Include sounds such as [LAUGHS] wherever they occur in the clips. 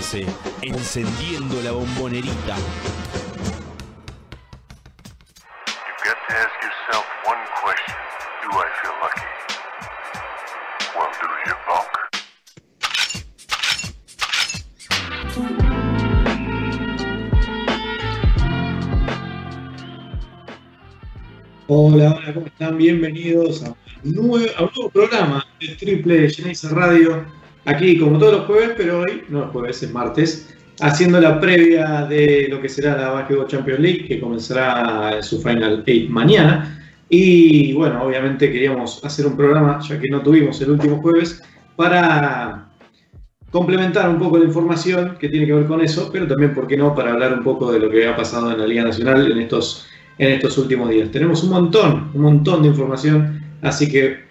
Geneise, encendiendo la bombonerita. You've got to ask yourself one question. Do I feel lucky? Well, do you, punk? Hola, hola, ¿cómo están? Bienvenidos a un nuevo, a un nuevo programa de Triple Genesis Radio. Aquí, como todos los jueves, pero hoy, no es jueves, es martes, haciendo la previa de lo que será la Basketball Champions League, que comenzará en su Final 8 mañana. Y bueno, obviamente queríamos hacer un programa, ya que no tuvimos el último jueves, para complementar un poco la información que tiene que ver con eso, pero también, ¿por qué no?, para hablar un poco de lo que ha pasado en la Liga Nacional en estos en estos últimos días. Tenemos un montón, un montón de información, así que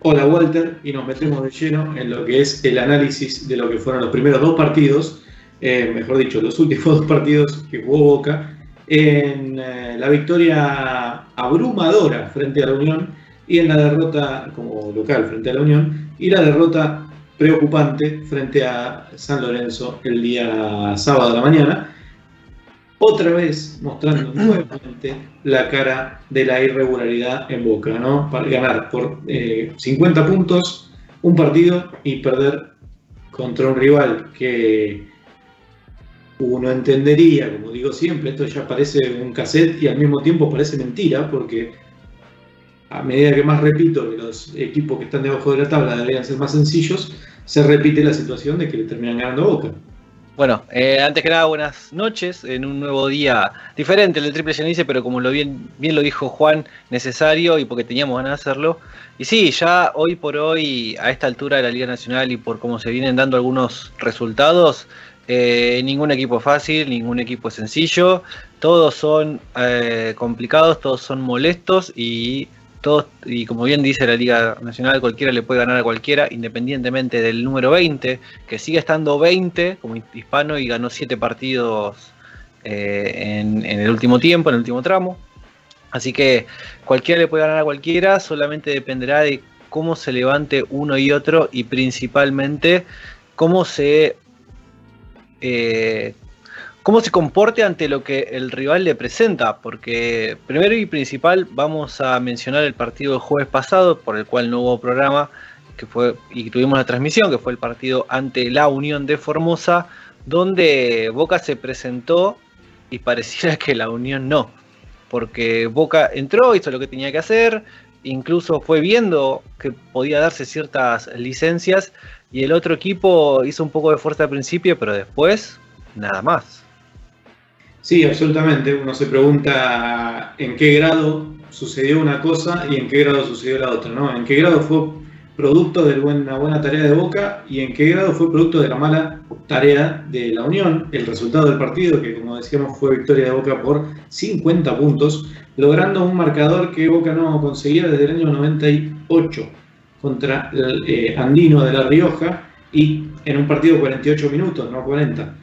hola Walter y nos metemos de lleno en lo que es el análisis de lo que fueron los primeros dos partidos, eh, mejor dicho, los últimos [LAUGHS] dos partidos que jugó Boca, en eh, la victoria abrumadora frente a la Unión y en la derrota como local frente a la Unión y la derrota preocupante frente a San Lorenzo el día sábado de la mañana otra vez mostrando [CLEARS THROAT] nuevamente la cara de la irregularidad en Boca, ¿no? Para ganar por eh, 50 puntos un partido y perder contra un rival que uno entendería, como digo siempre, esto ya parece un cassette y al mismo tiempo parece mentira, porque a medida que más repito que los equipos que están debajo de la tabla deberían ser más sencillos, se repite la situación de que le terminan ganando Boca. Bueno, eh, antes que nada, buenas noches en un nuevo día diferente el del Triple Genice, pero como lo bien, bien lo dijo Juan, necesario y porque teníamos ganas de hacerlo. Y sí, ya hoy por hoy, a esta altura de la Liga Nacional y por cómo se vienen dando algunos resultados, eh, ningún equipo es fácil, ningún equipo es sencillo, todos son eh, complicados, todos son molestos y y como bien dice la Liga Nacional, cualquiera le puede ganar a cualquiera, independientemente del número 20, que sigue estando 20 como hispano y ganó 7 partidos eh, en, en, el último tiempo, en el último tramo. Así que cualquiera le puede ganar a cualquiera, solamente dependerá de cómo se levante uno y otro y principalmente cómo se... Eh, cómo se comporte ante lo que el rival le presenta, porque primero y principal vamos a mencionar el partido del jueves pasado, por el cual no hubo programa, que fue, y tuvimos la transmisión, que fue el partido ante la Unión de Formosa, donde Boca se presentó y pareciera que la Unión no, porque Boca entró, hizo lo que tenía que hacer, incluso fue viendo que podía darse ciertas licencias, y el otro equipo hizo un poco de fuerza al principio, pero después nada más. Sí, absolutamente. Uno se pregunta en qué grado sucedió una cosa y en qué grado sucedió la otra, ¿no? En qué grado fue producto de una buena tarea de Boca y en qué grado fue producto de la mala tarea de la Unión. El resultado del partido, que como decíamos fue victoria de Boca por 50 puntos, logrando un marcador que Boca no conseguía desde el año 98 contra el eh, Andino de La Rioja y en un partido de 48 minutos, no 40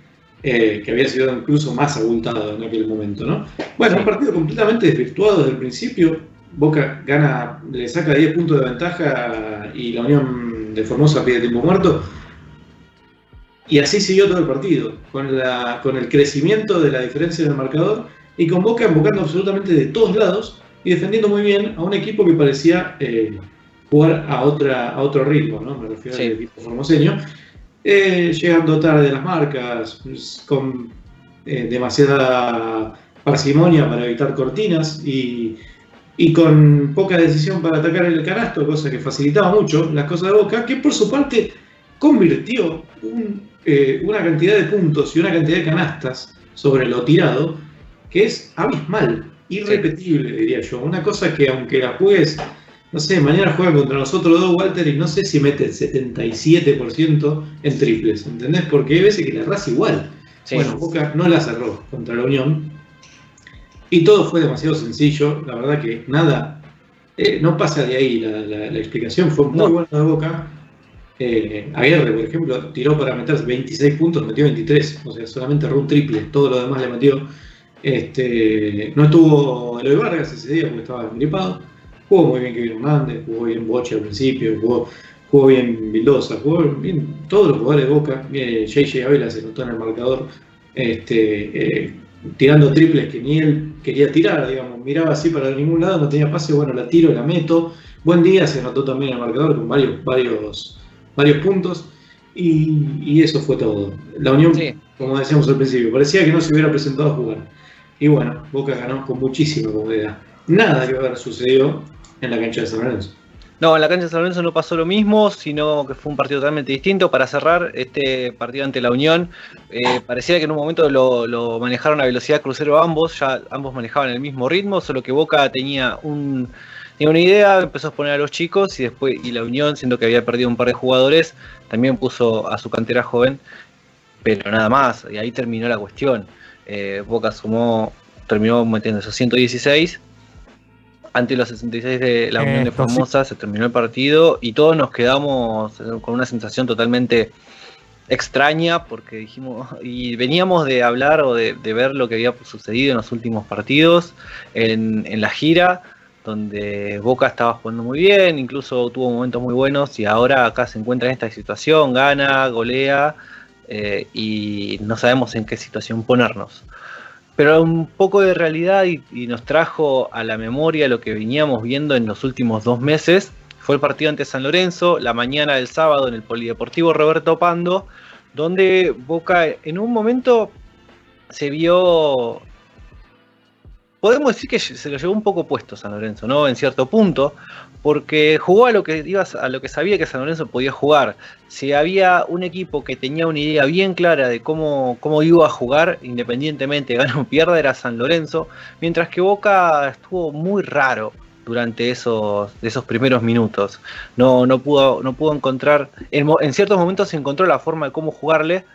eh, que había sido incluso más abultado en aquel momento, ¿no? Bueno, un partido completamente desvirtuado desde el principio. Boca gana, le saca 10 puntos de ventaja y la Unión de Formosa pide tiempo muerto. Y así siguió todo el partido, con, la, con el crecimiento de la diferencia del marcador y con Boca embocando absolutamente de todos lados y defendiendo muy bien a un equipo que parecía eh, jugar a, otra, a otro ritmo, ¿no? Me refiero sí. al equipo formoseño. Eh, llegando tarde las marcas, pues, con eh, demasiada parsimonia para evitar cortinas y, y, con poca decisión para atacar el canasto, cosa que facilitaba mucho las cosas de Boca, que por su parte convirtió un, eh, una cantidad de puntos y una cantidad de canastas sobre lo tirado que es abismal, irrepetible, diría yo. Una cosa que aunque la juegues no sé, mañana juega contra nosotros dos, Walter, y no sé si mete el 77% en triples, ¿entendés? Porque hay veces que la raza igual. Sí. Bueno, Boca no la cerró contra la Unión. Y todo fue demasiado sencillo, la verdad que nada, eh, no pasa de ahí, la, la, la, explicación fue muy no. buena de Boca. Eh, Aguirre, por ejemplo, tiró para meter 26 puntos, metió 23, o sea, solamente erró un triple, todo lo demás le metió. Este, no estuvo Eloy Vargas ese día porque estaba gripado Jugó muy bien Kevin Hernández, jugó bien Boche al principio, jugó, jugó bien Vildosa, jugó bien todos los jugadores de Boca, bien, JJ Ávila se notó en el marcador, este, eh, tirando triples que ni él quería tirar, digamos, miraba así para ningún lado, no tenía pase, bueno, la tiro, la meto. Buen día se notó también en el marcador con varios, varios, varios puntos. Y, y eso fue todo. La Unión, Sí. como decíamos al principio, parecía que no se hubiera presentado a jugar. Y bueno, Boca ganó con muchísima comodidad. Nada que ver sucedió en la cancha de San Lorenzo. No, en la cancha de San Lorenzo no pasó lo mismo, sino que fue un partido totalmente distinto. Para cerrar este partido ante la Unión, eh, parecía que en un momento lo, manejaron a velocidad crucero ambos, ya ambos manejaban el mismo ritmo, solo que Boca tenía un una idea, empezó a exponer a los chicos y después y la Unión, siendo que había perdido un par de jugadores, también puso a su cantera joven, pero nada más, y ahí terminó la cuestión. Eh, Boca sumó, terminó metiendo esos 116 ante los 66 de la Unión de sí. Formosa se terminó el partido y todos nos quedamos eh, con una sensación totalmente extraña porque dijimos [LAUGHS] y veníamos de hablar o de, de ver lo que había sucedido en los últimos partidos en, en la gira donde Boca estaba jugando muy bien, incluso tuvo momentos muy buenos y ahora acá se encuentra en esta situación, gana, golea eh, y no sabemos en qué situación ponernos. Pero un poco de realidad y, nos trajo a la memoria lo que veníamos viendo en los últimos dos meses. Fue el partido ante San Lorenzo, la mañana del sábado en el Polideportivo Roberto Pando, donde Boca en un momento se vio. Podemos decir que se lo llevó un poco puesto San Lorenzo, ¿no? En cierto punto, porque jugó a lo que iba, a lo que sabía que San Lorenzo podía jugar. Si había un equipo que tenía una idea bien clara de cómo, cómo iba a jugar, independientemente de gana o pierda, era San Lorenzo, mientras que Boca estuvo muy raro durante esos, esos primeros minutos. No, no, pudo, no pudo encontrar, en ciertos momentos se encontró la forma de cómo jugarle,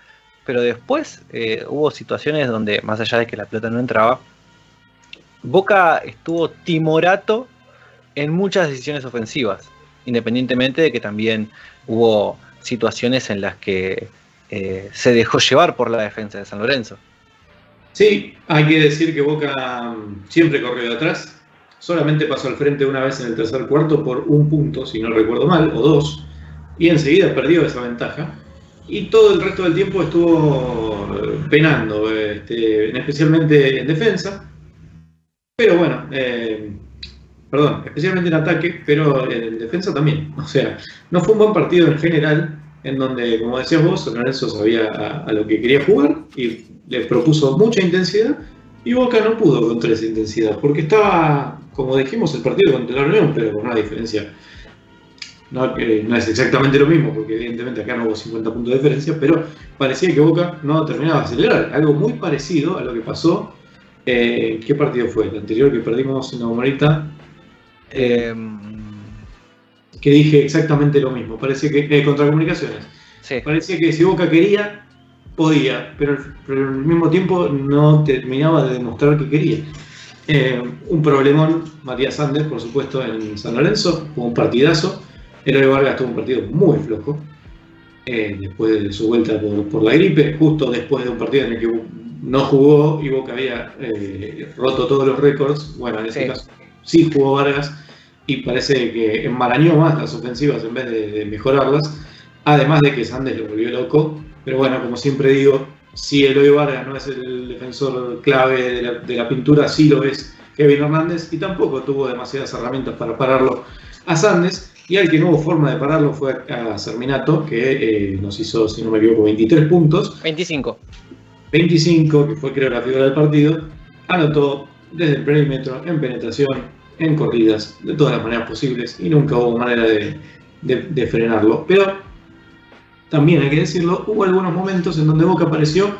pero después eh, hubo situaciones donde, más allá de que la pelota no entraba, Boca estuvo timorato en muchas decisiones ofensivas, independientemente de que también hubo situaciones en las que eh, se dejó llevar por la defensa de San Lorenzo. Sí, hay que decir que Boca mm, siempre corrió de atrás. Solamente pasó al frente una vez en el tercer cuarto por un punto, si no recuerdo mal, o dos. Y enseguida perdió esa ventaja. Y todo el resto del tiempo estuvo eh, penando, este, especialmente en defensa. Pero bueno, eh, perdón, especialmente en ataque, pero en defensa también. O sea, no fue un buen partido en general, en donde, como decías vos, Lorenzo sabía a, lo que quería jugar y le propuso mucha intensidad. Y Boca no pudo contra esa intensidad, porque estaba, como dijimos, el partido contra la Unión, pero con una diferencia. No, que no es exactamente lo mismo, porque evidentemente acá no hubo 50 puntos de diferencia, pero parecía que Boca no terminaba de acelerar. Algo muy parecido a lo que pasó. eh, ¿Qué partido fue? El anterior que perdimos en la Bomarita, Eh, que dije exactamente lo mismo. Parecía que. eh, contra comunicaciones. sí. Parecía que si Boca quería, podía, pero, pero al mismo tiempo no terminaba de demostrar que quería. Eh, un problemón, Matías Sanders, por supuesto, en San Lorenzo, fue un partidazo. Eloy Vargas tuvo un partido muy flojo, eh, después de su vuelta por, por la gripe, justo después de un partido en el que no jugó y Boca había eh, roto todos los récords. Bueno, en ese Sí. caso sí jugó Vargas y parece que enmarañó más las ofensivas en vez de, de mejorarlas. Además de que Sanders lo volvió loco. Pero bueno, como siempre digo, si Eloy Vargas no es el defensor clave de la, de la pintura, sí lo es Kevin Hernández. Y tampoco tuvo demasiadas herramientas para pararlo a Sanders. Y al que no hubo forma de pararlo fue a Serminato, que eh, nos hizo, si no me equivoco, 23 puntos. 25. 25, que fue creo la figura del partido, anotó desde el perímetro, en penetración, en corridas, de todas las maneras posibles, y nunca hubo manera de, frenarlo. Pero también hay que decirlo, hubo algunos momentos en donde Boca pareció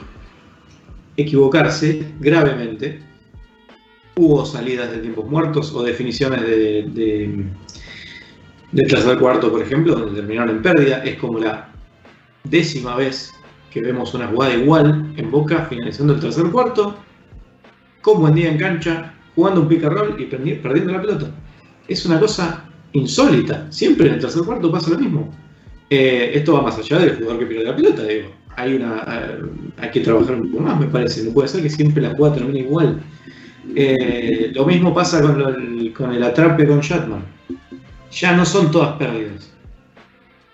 equivocarse gravemente. Hubo salidas de tiempos muertos o definiciones de, de, tercer cuarto, por ejemplo, donde terminaron en pérdida. Es como la décima vez que vemos una jugada igual en Boca finalizando el tercer cuarto, con buen día en cancha, jugando un pick and roll y perdi- perdiendo la pelota. Es una cosa insólita. Siempre en el tercer cuarto pasa lo mismo. Eh, esto va más allá del jugador que pierde la pelota, digo. Hay, una, eh, hay que trabajar un poco más, me parece. No puede ser que siempre la jugada termine igual. Eh, lo mismo pasa con, lo- el, con el atrape con Shatman. Ya no son todas pérdidas.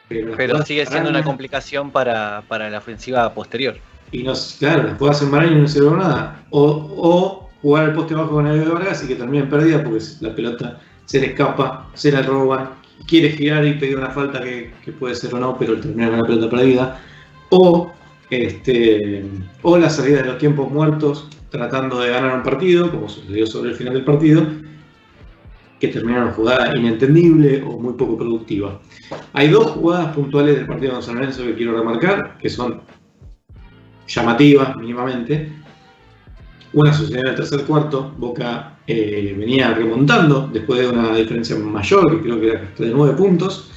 Pero, sigue en siendo una complicación para, para la ofensiva posterior. Y no, claro, las jugadas en Maraña no se logró nada. O, o jugar al poste bajo con el Vargas y que termine en pérdida porque la pelota se le escapa, se la roban, quiere girar y pedir una falta que, que puede ser o no, pero termina con la pelota perdida. O, este, o la salida de los tiempos muertos tratando de ganar un partido, como sucedió sobre el final del partido, que terminaron jugada inentendible o muy poco productiva. Hay dos jugadas puntuales del partido de San Lorenzo que quiero remarcar, que son llamativas mínimamente. Una sucedió en el tercer cuarto, Boca eh, venía remontando después de una diferencia mayor, que creo que era de 9 puntos.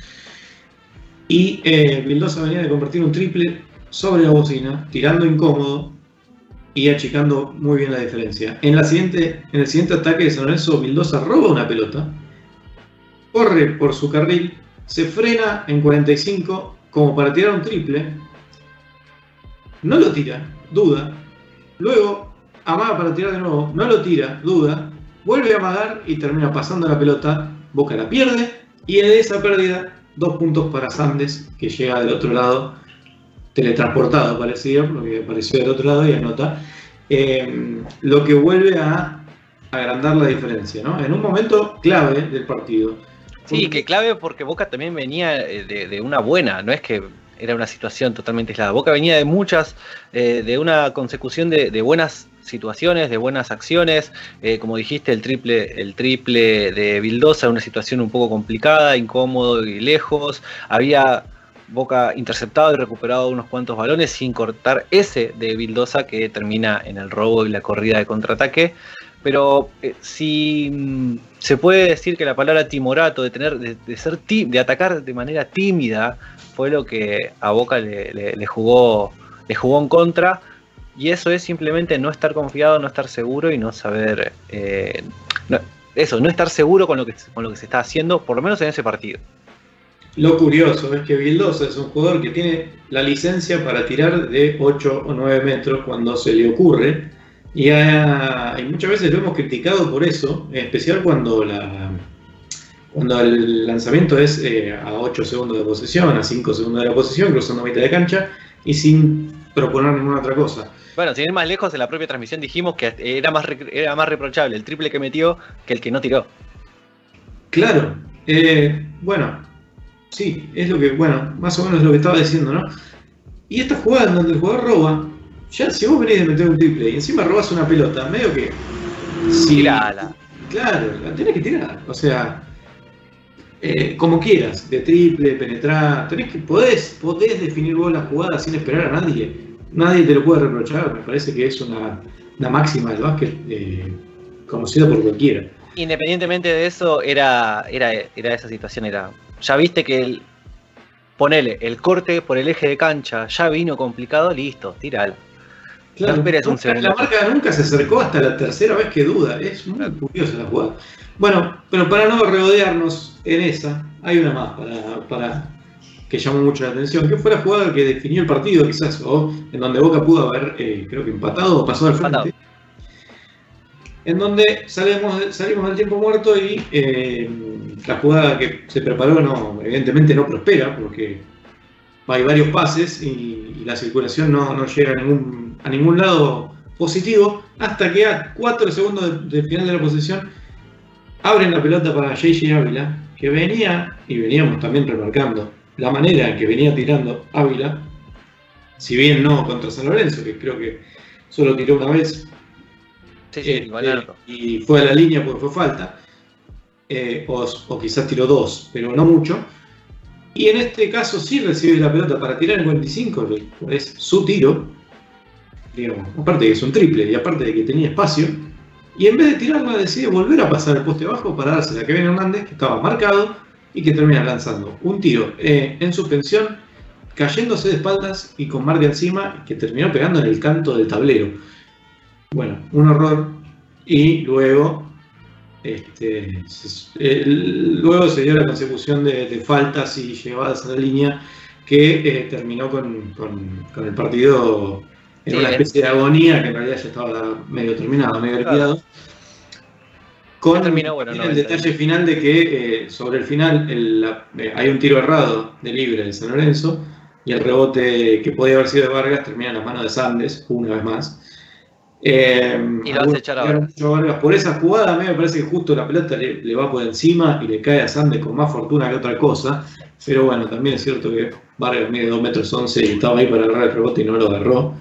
Y eh, venía de convertir un triple sobre la bocina, tirando incómodo y achicando muy bien la diferencia. En, la siguiente, en el siguiente ataque de San Lorenzo, Vildosa roba una pelota, corre por su carril, se frena en 45 como para tirar un triple, no lo tira, duda, luego amaga para tirar de nuevo, no lo tira, duda, vuelve a amagar y termina pasando la pelota, Boca la pierde y en esa pérdida dos puntos para Sandes que llega del otro lado, teletransportado parecía, porque apareció del otro lado y anota, eh, lo que vuelve a agrandar la diferencia, ¿no? En un momento clave del partido. Sí, que clave porque Boca también venía eh, de, de una buena, no es que era una situación totalmente aislada. Boca venía de muchas, eh, de una consecución de, buenas situaciones, de buenas acciones. Eh, como dijiste, el triple, el triple de Vildosa, una situación un poco complicada, incómodo y lejos. Había Boca interceptado y recuperado unos cuantos balones sin cortar ese de Vildosa que termina en el robo y la corrida de contraataque. Pero eh, si mm, se puede decir que la palabra timorato, de tener, de, de ser de atacar de manera tímida, fue lo que a Boca le, jugó, le jugó en contra. Y eso es simplemente no estar confiado, no estar seguro y no saber. Eh, eso, no estar seguro con lo, que, con lo que se está haciendo, por lo menos en ese partido. Lo curioso es que Vildosa es un jugador que tiene la licencia para tirar de 8 o 9 metros cuando se le ocurre. Y muchas veces lo hemos criticado por eso, en especial cuando la, cuando el lanzamiento es eh, a 8 segundos de posesión, a 5 segundos de la posesión, cruzando mitad de cancha y sin proponer ninguna otra cosa. Bueno, sin ir más lejos, en la propia transmisión dijimos que era más, era más reprochable el triple que metió que el que no tiró. Claro, eh, bueno, sí, es lo que, bueno, más o menos lo que estaba diciendo, ¿no? Y esta jugada en donde el jugador roba, ya si vos venís de meter un triple y encima robas una pelota, medio que. Si, Tirala. Claro, la tenés que tirar. O sea, eh, como quieras, de triple, penetrar, tenés que, podés, podés definir vos la jugada sin esperar a nadie. Nadie te lo puede reprochar, me parece que es una, una máxima del básquet eh, conocida por cualquiera. Independientemente de eso, era, era, era esa situación, era. Ya viste que el, ponele, el corte por el eje de cancha ya vino complicado, listo, tíralo. Claro. La marca nunca se acercó hasta la tercera vez que duda. Es muy claro. curiosa la jugada. Bueno, pero para no regodearnos en esa, hay una más para, para que llamó mucho la atención, que fue la jugada que definió el partido, quizás, o en donde Boca pudo haber, eh, creo que empatado o pasado al frente. Empatado. En donde salimos, salimos del tiempo muerto y eh, la jugada que se preparó, no, evidentemente no prospera, porque hay varios pases y, y la circulación no, no llega a ningún a ningún lado positivo, hasta que a 4 segundos del de final de la posesión abren la pelota para JJ Ávila, que venía, y veníamos también remarcando, la manera en que venía tirando Ávila, si bien no contra San Lorenzo, que creo que solo tiró una vez, sí, sí, eh, eh, y fue a la línea porque fue falta, eh, o, o quizás tiró dos, pero no mucho. Y en este caso sí recibe la pelota para tirar en 45, es su tiro, digamos, aparte de que es un triple y aparte de que tenía espacio, y en vez de tirarla decide volver a pasar el poste bajo para dársela a Kevin Hernández, que estaba marcado y que termina lanzando un tiro eh, en suspensión, cayéndose de espaldas y con Marca encima, que terminó pegando en el canto del tablero. Bueno, un horror. Y luego, este, eh, luego se dio la consecución de, de, faltas y llevadas a la línea que eh, terminó con, con, con el partido en sí, una especie de agonía que en realidad ya estaba medio terminado, medio liquidado. Con Terminó, bueno, el 90. detalle final de que eh, sobre el final el- la- eh, hay un tiro errado de libre de San Lorenzo y el rebote que podía haber sido de Vargas termina en las manos de Sandes, una vez más. Eh, Y lo hace echar a algunos Vargas. mucho a Vargas. Por esa jugada a mí me parece que justo la pelota le, le va por encima y le cae a Sandes con más fortuna que otra cosa. Pero bueno, también es cierto que Vargas mide 2 metros 11 y estaba ahí para agarrar el rebote y no lo agarró.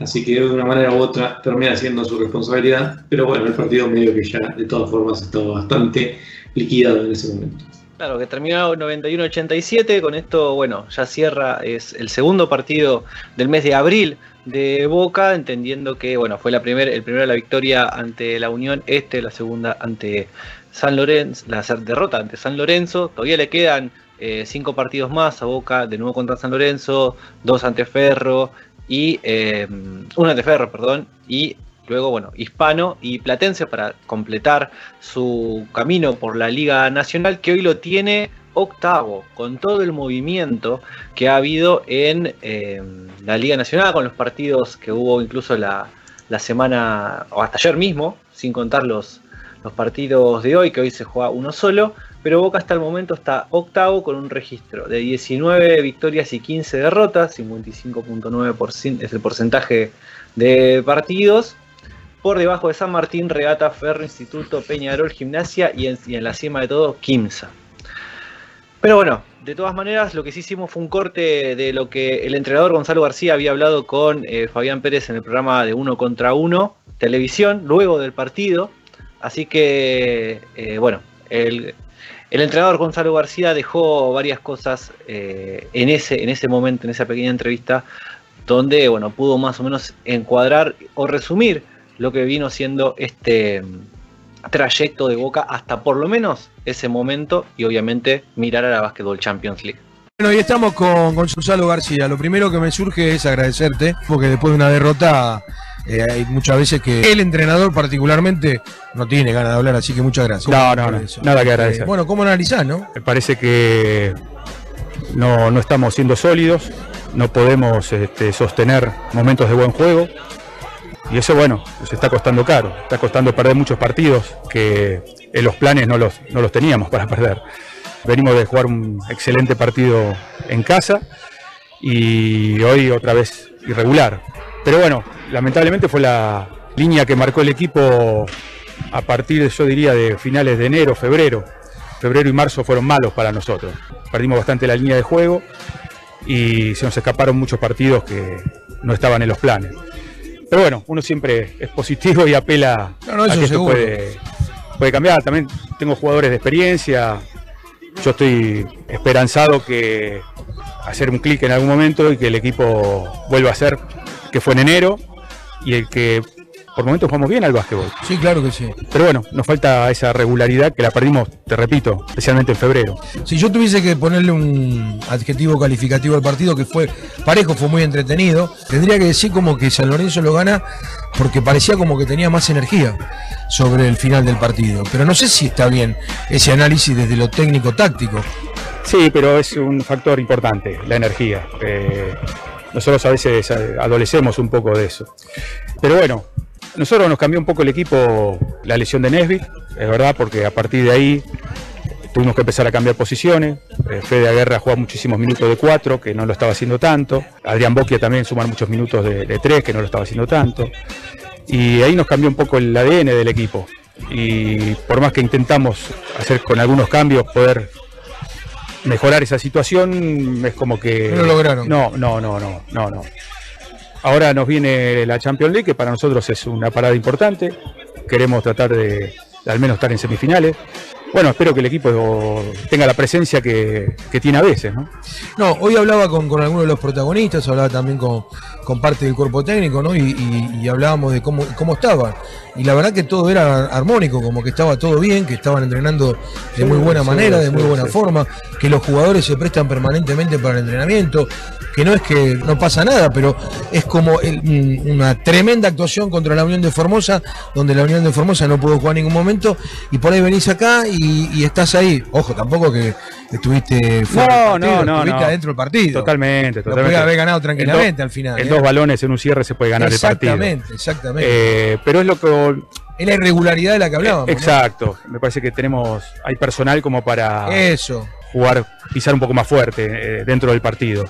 Así que de una manera u otra termina siendo su responsabilidad. Pero bueno, el partido medio que ya de todas formas estaba bastante liquidado en ese momento. Claro, que terminó 91-87. Con esto, bueno, ya cierra. Es el segundo partido del mes de abril de Boca, entendiendo que, bueno, fue la primer, el primero la victoria ante la Unión Este, la segunda ante San Lorenzo, la derrota ante San Lorenzo. Todavía le quedan eh, cinco partidos más a Boca, de nuevo contra San Lorenzo, dos ante Ferro y eh, uno ante Ferro, perdón, y luego, bueno, Hispano y Platense para completar su camino por la Liga Nacional, que hoy lo tiene octavo, con todo el movimiento que ha habido en eh, la Liga Nacional, con los partidos que hubo incluso la, la semana, o hasta ayer mismo, sin contar los, los partidos de hoy, que hoy se juega uno solo, pero Boca hasta el momento está octavo con un registro de 19 victorias y 15 derrotas, 55.9% es el porcentaje de partidos. Por debajo de San Martín, Regata, Ferro, Instituto, Peñarol, Gimnasia y en, y en la cima de todo, Quimsa. Pero bueno, de todas maneras, lo que sí hicimos fue un corte de lo que el entrenador Gonzalo García había hablado con eh, Fabián Pérez en el programa de Uno contra Uno, televisión, luego del partido. Así que, eh, bueno, el, entrenador Gonzalo García dejó varias cosas eh, en, ese, en ese momento, en esa pequeña entrevista, donde bueno, pudo más o menos encuadrar o resumir lo que vino siendo este trayecto de Boca hasta por lo menos ese momento y obviamente mirar a la Basketball Champions League. Bueno, y estamos con Gonzalo García. Lo primero que me surge es agradecerte, porque después de una derrota eh, hay muchas veces que el entrenador particularmente no tiene ganas de hablar, así que muchas gracias. No, no, no, nada que agradecer. Eh, bueno, ¿cómo analizás, no? Me parece que no, no estamos siendo sólidos, no podemos este, sostener momentos de buen juego. Y eso, bueno, nos está costando caro. Está costando perder muchos partidos que en los planes no los, no los teníamos para [LAUGHS] perder. Venimos de jugar un excelente partido en casa y hoy otra vez irregular. Pero bueno, lamentablemente fue la línea que marcó el equipo a partir, yo diría, de finales de enero, febrero. Febrero y marzo fueron malos para nosotros. Perdimos bastante la línea de juego y se nos escaparon muchos partidos que no estaban en los planes. Pero bueno, uno siempre es positivo y apela No, no, a que esto puede, puede cambiar. También tengo jugadores de experiencia. Yo estoy esperanzado que hacer un clic en algún momento y que el equipo vuelva a ser que fue en enero y el que por momentos jugamos bien al básquetbol. Sí, claro que sí. Pero bueno, nos falta esa regularidad que la perdimos, te repito, especialmente en febrero. Si yo tuviese que ponerle un adjetivo calificativo al partido que fue parejo, fue muy entretenido, tendría que decir como que San Lorenzo lo gana porque parecía como que tenía más energía sobre el final del partido. Pero no sé si está bien ese análisis desde lo técnico-táctico. Sí, pero es un factor importante, la energía. Eh, nosotros a veces adolecemos un poco de eso. Pero bueno, nosotros nos cambió un poco el equipo la lesión de Nesbitt, es verdad, porque a partir de ahí tuvimos que empezar a cambiar posiciones. Eh, Fede Aguerra juega muchísimos minutos de cuatro, que no lo estaba haciendo tanto. Adrián Boquia también sumar muchos minutos de, de tres, que no lo estaba haciendo tanto. Y ahí nos cambió un poco el ADN del equipo. Y por más que intentamos hacer con algunos cambios, poder mejorar esa situación, es como que... No lo lograron. No, no, no, no, no, no. Ahora nos viene la Champions League, que para nosotros es una parada importante. Queremos tratar de, de al menos estar en semifinales. Bueno, espero que el equipo tenga la presencia que, que tiene a veces, ¿no? No, hoy hablaba con, con algunos de los protagonistas, hablaba también con, con parte del cuerpo técnico, ¿no? Y, y- y hablábamos de cómo, cómo estaban. Y la verdad que todo era armónico, como que estaba todo bien, que estaban entrenando de muy buena sí, manera, de muy buena sí. forma, que los jugadores se prestan permanentemente para el entrenamiento, que no es que no pasa nada, pero es como el- una tremenda actuación contra la Unión de Formosa, donde la Unión de Formosa no pudo jugar en ningún momento, y por ahí venís acá y, y estás ahí. Ojo, tampoco que estuviste fuera No, del partido, no, no, estuviste no. adentro del partido. Totalmente, Lo totalmente. podía haber ganado En tranquilamente al final. En ¿eh? dos balones en un cierre se puede ganar el partido. Exactamente, exactamente. Eh, pero es lo que Es la irregularidad de la que hablábamos. ¿no? Exacto, me parece que tenemos, hay personal como para Eso. jugar, pisar un poco más fuerte eh, dentro del partido.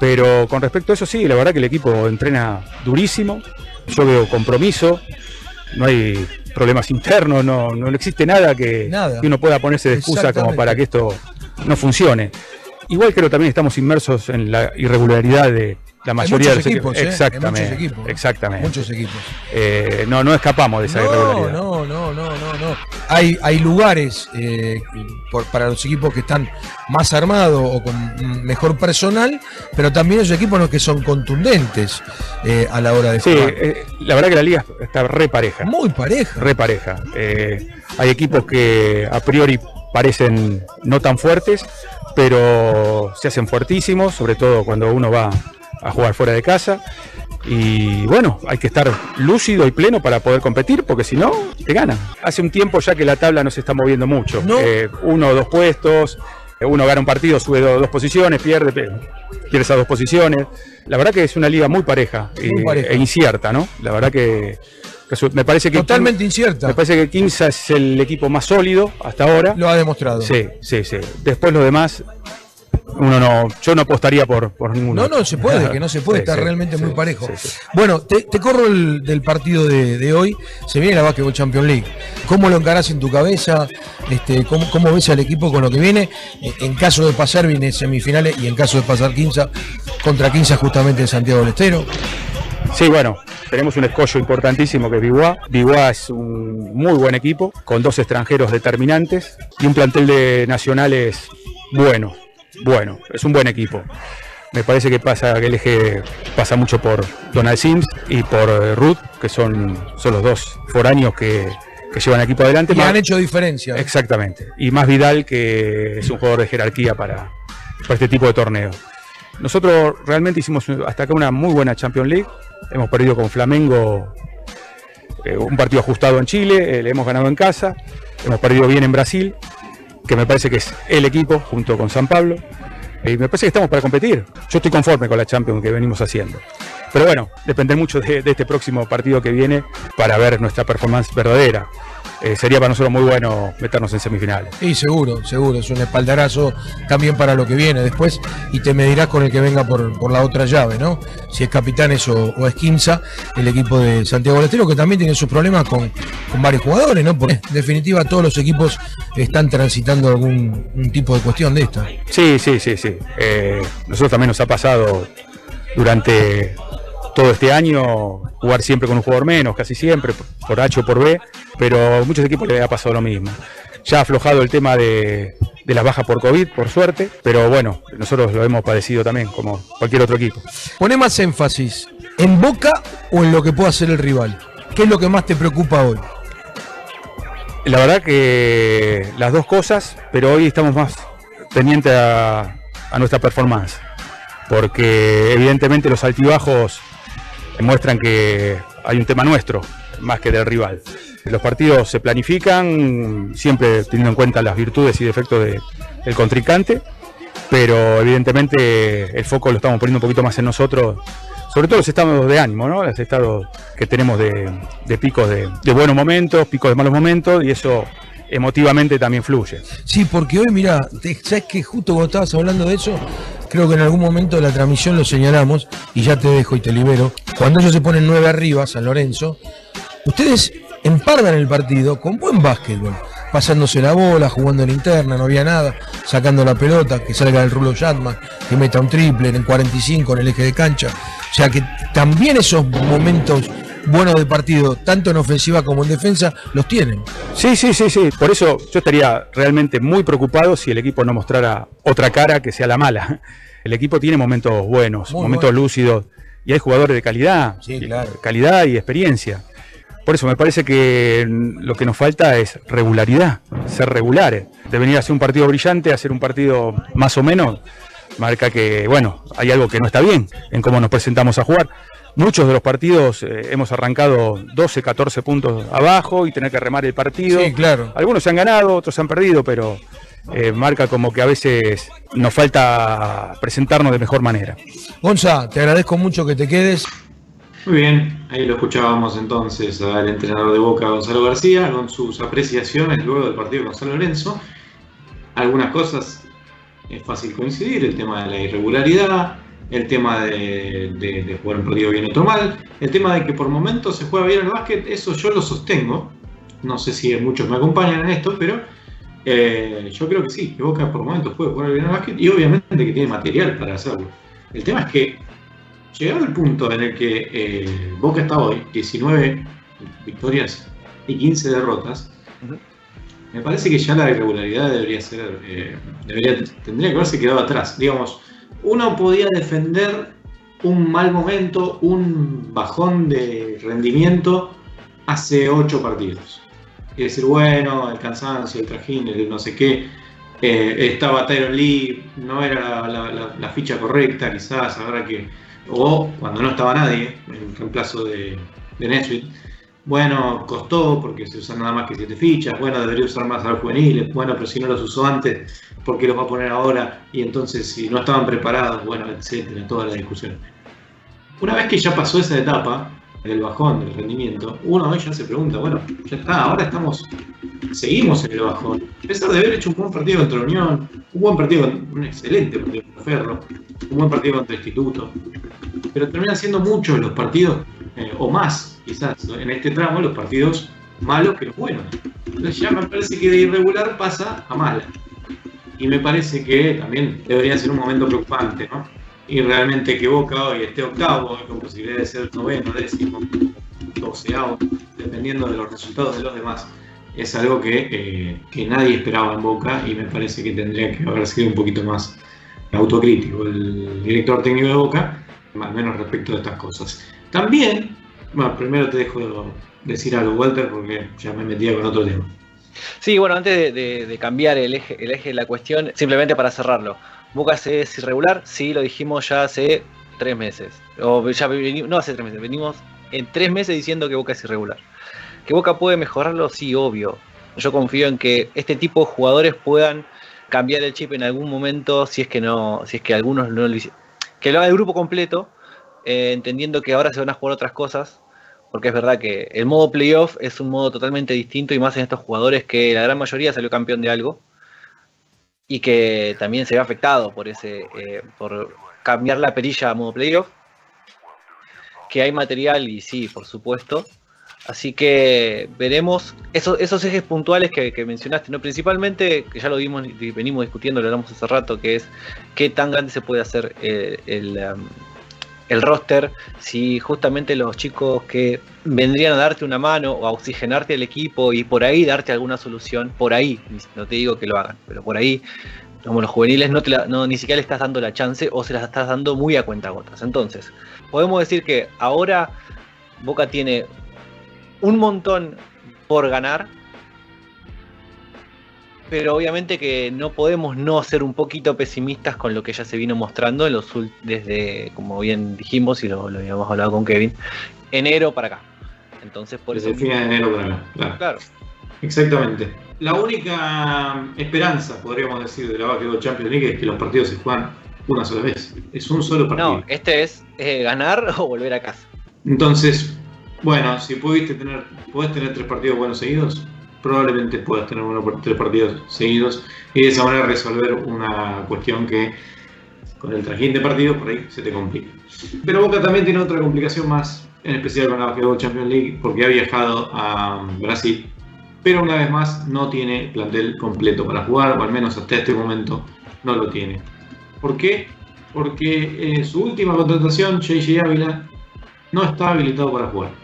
Pero con respecto a eso, sí, la verdad que el equipo entrena durísimo. Yo veo compromiso, no hay problemas internos, no, no existe nada que, Nada. que uno pueda ponerse de excusa como para que esto no funcione. Igual creo también estamos inmersos en la irregularidad de la mayoría de los equipos, ¿eh? Hay Exactamente. muchos equipos. Exactamente. Muchos equipos. Eh, no, no escapamos de esa No, irregularidad. no, no, no, no, no. Hay, hay lugares eh, por- para los equipos que están más armados o con mejor personal, pero también esos equipos en los que son contundentes eh, a la hora de Sí, jugar. eh, la verdad que la liga está re pareja. Muy pareja. re pareja. Eh, hay equipos que a priori parecen no tan fuertes, pero se hacen fuertísimos, sobre todo cuando uno va a jugar fuera de casa. Y bueno, hay que estar lúcido y pleno para poder competir, porque si no, te ganan. Hace un tiempo ya que la tabla no se está moviendo mucho. No. Eh, uno o dos puestos, eh, uno gana un partido, sube do- dos posiciones, pierde, pierde esas dos posiciones. La verdad que es una liga muy pareja, Muy pareja. e incierta, ¿no? La verdad que, me parece que Totalmente incierta. me parece que Quinza es el equipo más sólido hasta ahora. Lo ha demostrado. Sí, sí, sí. Después lo demás, uno no, yo no apostaría por, por ninguno. No, no se puede, que no se puede, [LAUGHS] Sí, está sí, realmente sí, muy parejo. Bueno, te, te corro el, del partido de, de hoy, se viene la Basketball Champions League. ¿Cómo lo encarás en tu cabeza? Este, ¿cómo, cómo ves al equipo con lo que viene? Eh, En caso de pasar, viene semifinales y en caso de pasar Quinza, contra Quinza justamente en Santiago del Estero. Sí, bueno, tenemos un escollo importantísimo que es Biguá. Biguá es un muy buen equipo, con dos extranjeros determinantes y un plantel de nacionales bueno, bueno, es un buen equipo. Me parece que pasa que el eje pasa mucho por Donald Sims y por eh, Ruth, que son, son los dos foráneos que, que llevan el equipo adelante. Y Más- han hecho diferencia. Exactamente. Y más Vidal, que es un jugador de jerarquía para, para este tipo de torneos. Nosotros realmente hicimos hasta acá una muy buena Champions League. Hemos perdido con Flamengo eh, un partido ajustado en Chile, eh, le hemos ganado en casa, hemos perdido bien en Brasil, que me parece que es el equipo junto con San Pablo. Y me parece que estamos para competir. Yo estoy conforme con la Champions que venimos haciendo. Pero bueno, depende mucho de, de este próximo partido que viene para ver nuestra performance verdadera. Eh, sería para nosotros muy bueno meternos en semifinales. Y seguro, seguro, es un espaldarazo también para lo que viene después y te medirás con el que venga por, por la otra llave, ¿no? Si es Capitanes o, o es Quinza, el equipo de Santiago del Estero, que también tiene sus problemas con, con varios jugadores, ¿no? Porque en definitiva todos los equipos están transitando algún un tipo de cuestión de esta. Sí, sí, sí, sí. Eh, nosotros también nos ha pasado durante todo este año jugar siempre con un jugador menos, casi siempre, por H o por B, pero a muchos equipos les ha pasado lo mismo. Ya ha aflojado el tema de, de las bajas por COVID, por suerte, pero bueno, nosotros lo hemos padecido también, como cualquier otro equipo. Poné más énfasis en Boca o en lo que pueda hacer el rival. ¿Qué es lo que más te preocupa hoy? La verdad que las dos cosas, pero hoy estamos más pendientes a, a nuestra performance, porque evidentemente los altibajos muestran que hay un tema nuestro más que del rival. Los partidos se planifican siempre teniendo en cuenta las virtudes y defectos de- del contrincante, pero evidentemente el foco lo estamos poniendo un poquito más en nosotros, sobre todo los estados de ánimo, ¿no? los estados que tenemos de, de picos de, de buenos momentos, picos de malos momentos, y eso emotivamente también fluye. Sí, porque hoy, mira, sabes que justo cuando estabas hablando de eso, creo que en algún momento de la transmisión lo señalamos, y ya te dejo y te libero. Cuando ellos se ponen nueve arriba, San Lorenzo, ustedes empardan el partido con buen básquetbol, pasándose la bola, jugando en interna, no había nada, sacando la pelota, que salga el rulo Yatman, que meta un triple en 45 en el eje de cancha. O sea que también esos momentos buenos de partido, tanto en ofensiva como en defensa, los tienen. Sí, sí, sí, sí. Por eso yo estaría realmente muy preocupado si el equipo no mostrara otra cara que sea la mala. El equipo tiene momentos buenos, Muy momentos bueno. lúcidos, y hay jugadores de calidad, Sí, y- claro. calidad y experiencia. Por eso me parece que lo que nos falta es regularidad, ser regulares. De venir a hacer un partido brillante, a hacer un partido más o menos, marca que, bueno, hay algo que no está bien en cómo nos presentamos a jugar. Muchos de los partidos eh, hemos arrancado 12, 14 puntos abajo y tener que remar el partido. Sí, claro. Algunos se han ganado, otros se han perdido, pero eh, marca como que a veces nos falta presentarnos de mejor manera. Gonza, te agradezco mucho que te quedes. Muy bien, ahí lo escuchábamos entonces al entrenador de Boca, Gonzalo García, con sus apreciaciones luego del partido con San Lorenzo. Algunas cosas es fácil coincidir, el tema de la irregularidad, el tema de, de- de jugar un partido bien otro mal, el tema de que por momentos se juega bien el básquet, eso yo lo sostengo. No sé si muchos me acompañan en esto, pero eh, yo creo que sí, que Boca por momentos puede jugar bien al básquet y obviamente que tiene material para hacerlo. El tema es que, llegado el punto en el que eh, Boca está hoy, 19 victorias y 15 derrotas, me parece que ya la irregularidad debería ser, eh, debería, tendría que haberse quedado atrás. Digamos, uno podía defender un mal momento, un bajón de rendimiento hace 8 partidos. Y decir, bueno, el cansancio, el trajín, el no sé qué, eh, estaba Tyron Lee, no era la, ficha correcta, quizás, ahora que. O cuando no estaba nadie, en reemplazo de, de. Bueno, costó porque se usan nada más que 7 fichas. Bueno, debería usar más a los juveniles. Bueno, pero si no los usó antes, ¿por qué los va a poner ahora? Y entonces, si no estaban preparados, bueno, etcétera, toda la discusión. Una vez que ya pasó esa etapa del bajón del rendimiento, uno hoy ya se pregunta, bueno, ya está, ahora estamos, seguimos en el bajón. A pesar de haber hecho un buen partido contra Unión, un buen partido, un excelente partido contra Ferro, un buen partido contra Instituto, pero terminan siendo muchos los partidos, eh, o más, quizás, ¿no? en este tramo, los partidos malos los buenos. Entonces ya me parece que de irregular pasa a mala. Y me parece que también debería ser un momento preocupante, ¿no? Y realmente que Boca hoy esté octavo, con posibilidad de ser noveno, décimo, doceavo, dependiendo de los resultados de los demás, es algo que, eh, que nadie esperaba en Boca y me parece que tendría que haber sido un poquito más autocrítico el director técnico de Boca, o menos respecto de estas cosas. También, bueno, primero te dejo decir algo, Walter, porque ya me metía con otro tema. Sí, bueno, antes de, cambiar el eje, el eje de la cuestión, simplemente para cerrarlo. Boca se- es irregular, sí, lo dijimos ya hace tres meses. O ya no hace tres meses, venimos en tres meses diciendo que Boca es irregular. ¿Que Boca puede mejorarlo? Sí, obvio. Yo confío en que este tipo de jugadores puedan cambiar el chip en algún momento, si es que no, si es que algunos no lo hici- Que lo haga el grupo completo, eh, entendiendo que ahora se van a jugar otras cosas, porque es verdad que el modo playoff es un modo totalmente distinto y más en estos jugadores que la gran mayoría salió campeón de algo y que también se ve afectado por ese eh, por cambiar la perilla a modo playoff que hay material y sí por supuesto. Así que veremos esos, esos ejes puntuales que, mencionaste no principalmente que ya lo vimos venimos discutiendo lo hablamos hace rato que es qué tan grande se puede hacer eh, el, um, el roster, si justamente los chicos que vendrían a darte una mano o a oxigenarte el equipo y por ahí darte alguna solución, por ahí, no te digo que lo hagan, pero por ahí, como los juveniles, no, te la- no ni siquiera le estás dando la chance o se las estás dando muy a cuentagotas. Entonces, podemos decir que ahora Boca tiene un montón por ganar, pero obviamente que no podemos no ser un poquito pesimistas con lo que ya se vino mostrando en los desde, como bien dijimos y lo, lo habíamos hablado con Kevin, enero para acá. Entonces, por Desde eso. fines de enero para acá, claro. Claro, Exactamente. La única esperanza, podríamos decir, de la Basketball Champions League es que los partidos se juegan una sola vez. Es un solo partido. no, este es eh, ganar [LAUGHS] o volver a casa. Entonces, bueno, si pudiste tener, podés tener tres partidos buenos seguidos, probablemente puedas tener uno por tres partidos seguidos y de esa manera resolver una cuestión que con el trajín de partidos por ahí se te complica. Pero Boca también tiene otra complicación más, en especial con la Basketball Champions League, porque ha viajado a Brasil, pero una vez más no tiene plantel completo para jugar, o al menos hasta este momento no lo tiene. ¿Por qué? Porque eh, su última contratación, JJ Ávila, no está habilitado para jugar.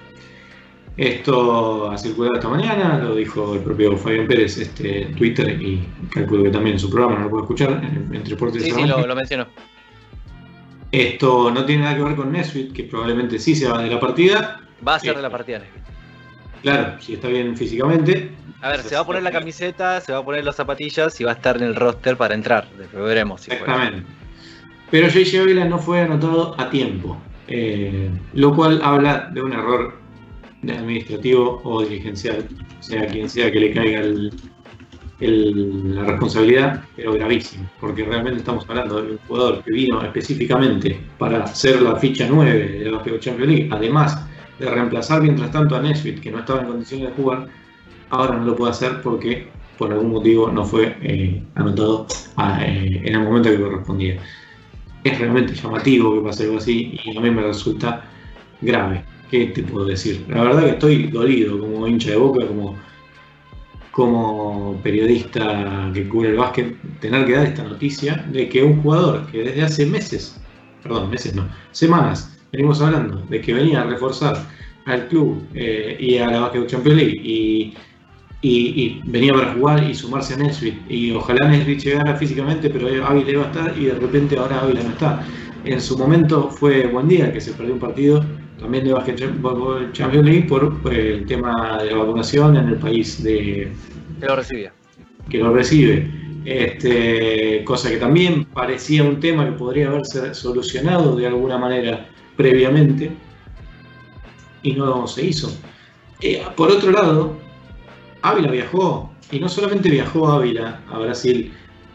Esto ha circulado esta mañana, lo dijo el propio Fabián Pérez este, en Twitter y calculo que también en su programa, no lo puedo escuchar, en, en Sí, sí, lo, lo mencionó. Esto no tiene nada que ver con Nesbitt, que probablemente sí se va de la partida. Va a ser de la partida. Claro, si está bien físicamente. A ver, se va a poner la camiseta, se va a poner las zapatillas y va a estar en el roster para entrar. Después veremos si. Exactamente. Pero JJ Ávila no fue anotado a tiempo, eh, lo cual habla de un error administrativo o dirigencial, sea quien sea que le caiga el, la responsabilidad, pero gravísimo, porque realmente estamos hablando de un jugador que vino específicamente para ser la ficha 9 de la Champions League, además de reemplazar mientras tanto a Nesbitt, que no estaba en condiciones de jugar, ahora no lo puede hacer porque por algún motivo no fue eh, anotado a- eh, en el momento que correspondía. Es realmente llamativo que pase algo así y a mí me resulta grave. ¿Qué te puedo decir? La verdad que estoy dolido como hincha de boca, como, como periodista que cubre el básquet, tener que dar esta noticia de que un jugador que desde hace meses, perdón, meses no, semanas, venimos hablando de que venía a reforzar al club eh, y a la Basketball Champions League y, y- y venía para jugar y sumarse a Nesbitt y ojalá Nesbitt llegara físicamente pero Ávila iba a estar y de repente ahora Ávila no está. En su momento fue buen día que se perdió un partido también de Champions League por, el tema de la vacunación en el país de, Que lo recibía. que lo recibe. Este, cosa que también parecía un tema que podría haberse solucionado de alguna manera previamente y no se hizo. Eh, por otro lado, Ávila viajó y no solamente viajó Ávila a Brasil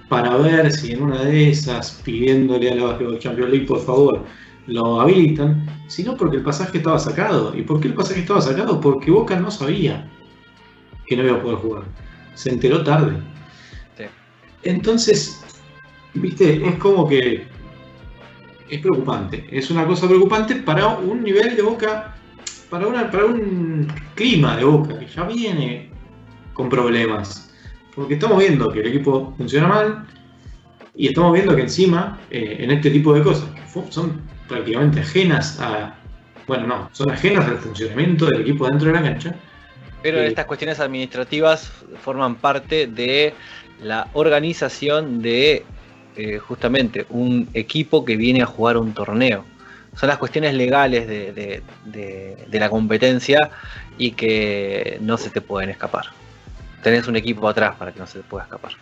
para ver si en una de esas, pidiéndole a la Champions League por favor, lo habilitan, sino porque el pasaje estaba sacado. ¿Y por qué el pasaje estaba sacado? Porque Boca no sabía que no iba a poder jugar. Se enteró tarde. Sí. Entonces, viste, es como que es preocupante. Es una cosa preocupante para un nivel de Boca, para, una, para un clima de Boca que ya viene con problemas. Porque estamos viendo que el equipo funciona mal y estamos viendo que encima, eh, en este tipo de cosas, que son prácticamente ajenas a. Bueno, no, son ajenas al funcionamiento del equipo dentro de la cancha. Pero Sí. estas cuestiones administrativas forman parte de la organización de eh, justamente un equipo que viene a jugar un torneo. Son las cuestiones legales de, de- de- de la competencia y que no se te pueden escapar. Tenés un equipo atrás para que no se te pueda escapar.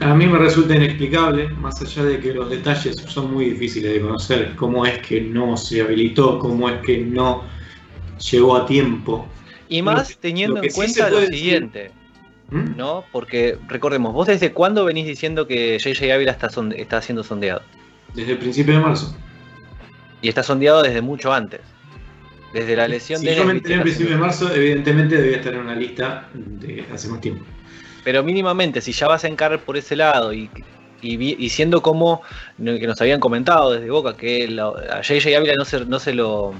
A mí me resulta inexplicable, más allá de que los detalles son muy difíciles de conocer, cómo es que no se habilitó, cómo es que no llegó a tiempo. Y más teniendo que en sí cuenta se lo decir- siguiente, ¿Mm? ¿no? Porque recordemos, vos desde cuándo venís diciendo que JJ Ávila está, sonde- está siendo sondeado. Desde el principio de marzo. Y está sondeado desde mucho antes. Desde la lesión Si de yo me enteré en principio de marzo, evidentemente debía estar en una lista de hace más tiempo. Pero mínimamente, si ya vas a encarar por ese lado y, y, siendo como que nos habían comentado desde Boca que la- a JJ Ávila no se, no se lo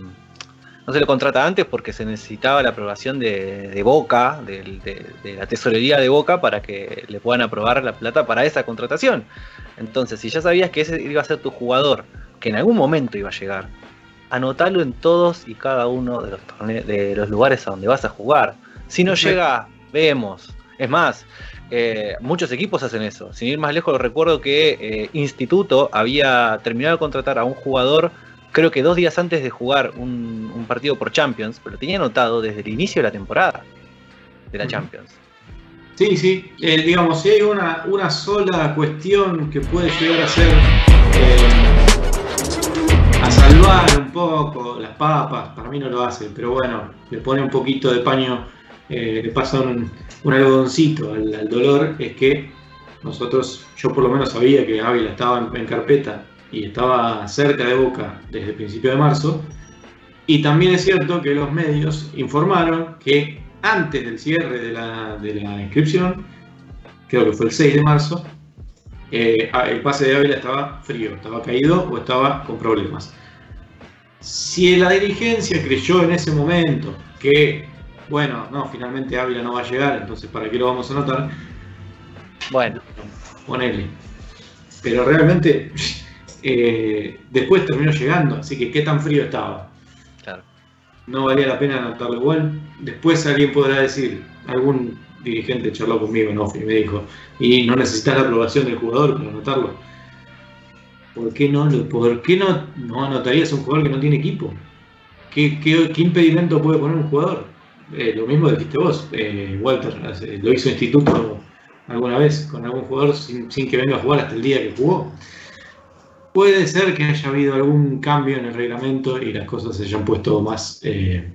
no se lo contrata antes porque se necesitaba la aprobación de, de Boca, de, de la tesorería de Boca, para que le puedan aprobar la plata para esa contratación. Entonces, si ya sabías que ese iba a ser tu jugador, que en algún momento iba a llegar, anotalo en todos y cada uno de los, de los lugares a donde vas a jugar. Si no llega, vemos. Es más, eh, muchos equipos hacen eso. Sin ir más lejos, recuerdo que eh, Instituto había terminado de contratar a un jugador, creo que dos días antes de jugar un, un partido por Champions, pero lo tenía anotado desde el inicio de la temporada de la. Champions. Sí, sí, eh, digamos, si hay una, una sola cuestión que puede llegar a ser eh, a salvar un poco las papas, para mí no lo hace, pero bueno, le pone un poquito de paño, le pasa un, un algodoncito al, dolor, es que nosotros, yo por lo menos sabía que Ávila estaba en, carpeta y estaba cerca de Boca desde el principio de marzo, y también es cierto que los medios informaron que antes del cierre de la, de la inscripción, creo que fue el 6 de marzo, eh, el pase de Ávila estaba frío, estaba caído o estaba con problemas. Si la dirigencia creyó en ese momento que, bueno, no, finalmente Ávila no va a llegar, entonces ¿para qué lo vamos a anotar? Bueno, Ponele. Pero realmente eh, después terminó llegando, así que qué tan frío estaba. claro. no valía la pena anotarlo igual. Después alguien podrá decir, algún dirigente charló conmigo en y me dijo, y no necesitas la aprobación del jugador para anotarlo. ¿Por qué no, lo- por qué no, no anotarías a un jugador que no tiene equipo? ¿Qué, qué, qué impedimento puede poner un jugador? Eh, lo mismo dijiste vos, eh, Walter, lo hizo Instituto alguna vez con algún jugador sin, sin que venga a jugar hasta el día que jugó. Puede ser que haya habido algún cambio en el reglamento y las cosas se hayan puesto más eh,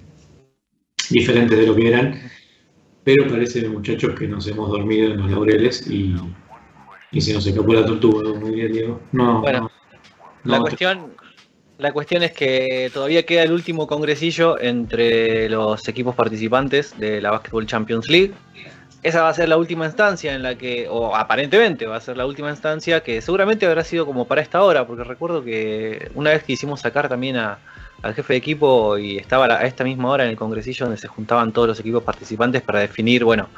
diferentes de lo que eran. pero parece, muchachos, que nos hemos dormido en los laureles y, y se nos escapó la tortuga, como diría Diego. No, Bueno, no, La no, cuestión, la cuestión es que todavía queda el último congresillo entre los equipos participantes de la Basketball Champions League. Esa va a ser la última instancia en la que, o aparentemente va a ser la última instancia que seguramente habrá sido como para esta hora, porque recuerdo que una vez que hicimos sacar también al jefe de equipo y estaba a esta misma hora en el congresillo donde se juntaban todos los equipos participantes para definir, bueno,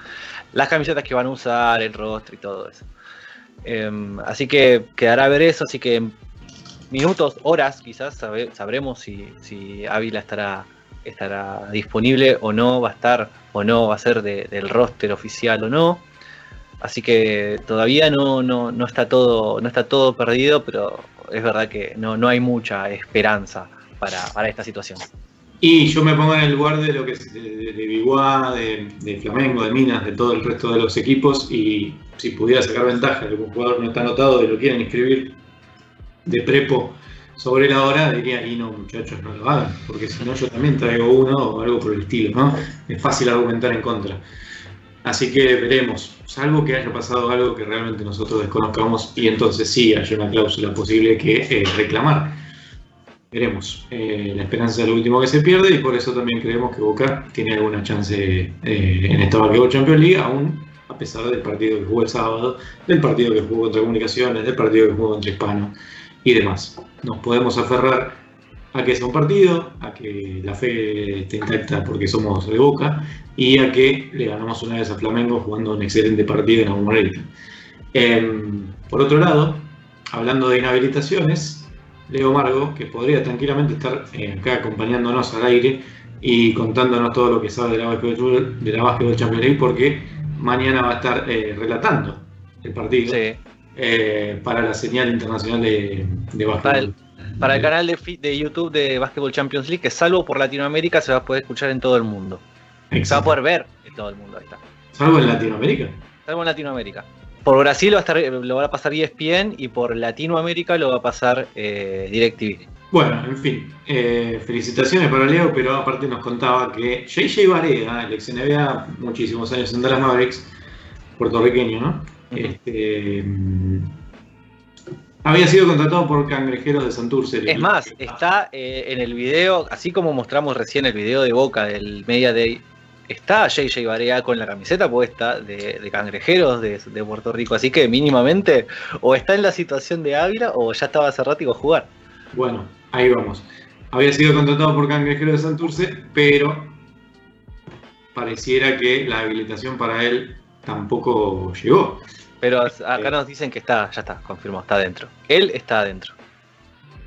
las camisetas que van a usar, el rostro y todo eso. Em, así que quedará a ver eso, así que minutos, horas quizás sabremos si, si Ávila estará, estará disponible o no, va a estar o no, va a ser de- del roster oficial o no. Así que todavía no, no, no está todo, no está todo perdido, pero es verdad que no, no hay mucha esperanza para, para esta situación. Y yo me pongo en el lugar de lo que es de, de, de Flamengo, de Minas, de todo el resto de los equipos y si pudiera sacar ventaja de que un jugador no está anotado y lo quieren inscribir de prepo sobre la hora, diría, y no muchachos, no lo hagan, porque si no yo también traigo uno o algo por el estilo, ¿no? Es fácil argumentar en contra. Así que veremos, salvo que haya pasado algo que realmente nosotros desconozcamos y entonces sí haya una cláusula posible que eh, reclamar. Veremos. Eh, la esperanza es lo último que se pierde y por eso también creemos que Boca tiene alguna chance eh, en esta Basketball Champions League, aún a pesar del partido que jugó el sábado, del partido que jugó contra Comunicaciones, del partido que jugó contra Hispano y demás. Nos podemos aferrar a que sea un partido, a que la fe esté intacta porque somos de Boca y a que le ganamos una vez a Flamengo jugando un excelente partido en Agumarelita. Em, por otro lado, hablando de inhabilitaciones, Leo Margo, que podría tranquilamente estar eh, acá acompañándonos al aire y contándonos todo lo que sabe de la Basketball, de la Champions League, porque mañana va a estar eh, relatando el partido Sí. Eh, para la señal internacional de, de Para el, Basketball. para el canal de, YouTube de Basketball Champions League, que salvo por Latinoamérica se va a poder escuchar en todo el mundo. Se va a poder ver en todo el mundo, ahí está. Salvo en Latinoamérica. Salvo en Latinoamérica. Por Brasil va a estar, lo va a pasar ESPN y por Latinoamérica lo va a pasar eh, DirecTV. Bueno, en fin, eh, felicitaciones para Leo, pero aparte nos contaba que JJ Barea, el ex NBA, muchísimos años en Dallas Mavericks, puertorriqueño, ¿no? Este, mm, había sido contratado por Cangrejeros de Santurce. Es más, está eh, en el video, así como mostramos recién el video de Boca del Media Day, está JJ Barea con la camiseta puesta de, de cangrejeros de, de Puerto Rico. Así que mínimamente o está en la situación de Ávila o ya estaba hace rato y va a jugar. Bueno, ahí vamos. Había sido contratado por Cangrejeros de Santurce, pero pareciera que la habilitación para él tampoco llegó. Pero acá nos dicen que está, ya está, confirmado, está adentro. Él está adentro.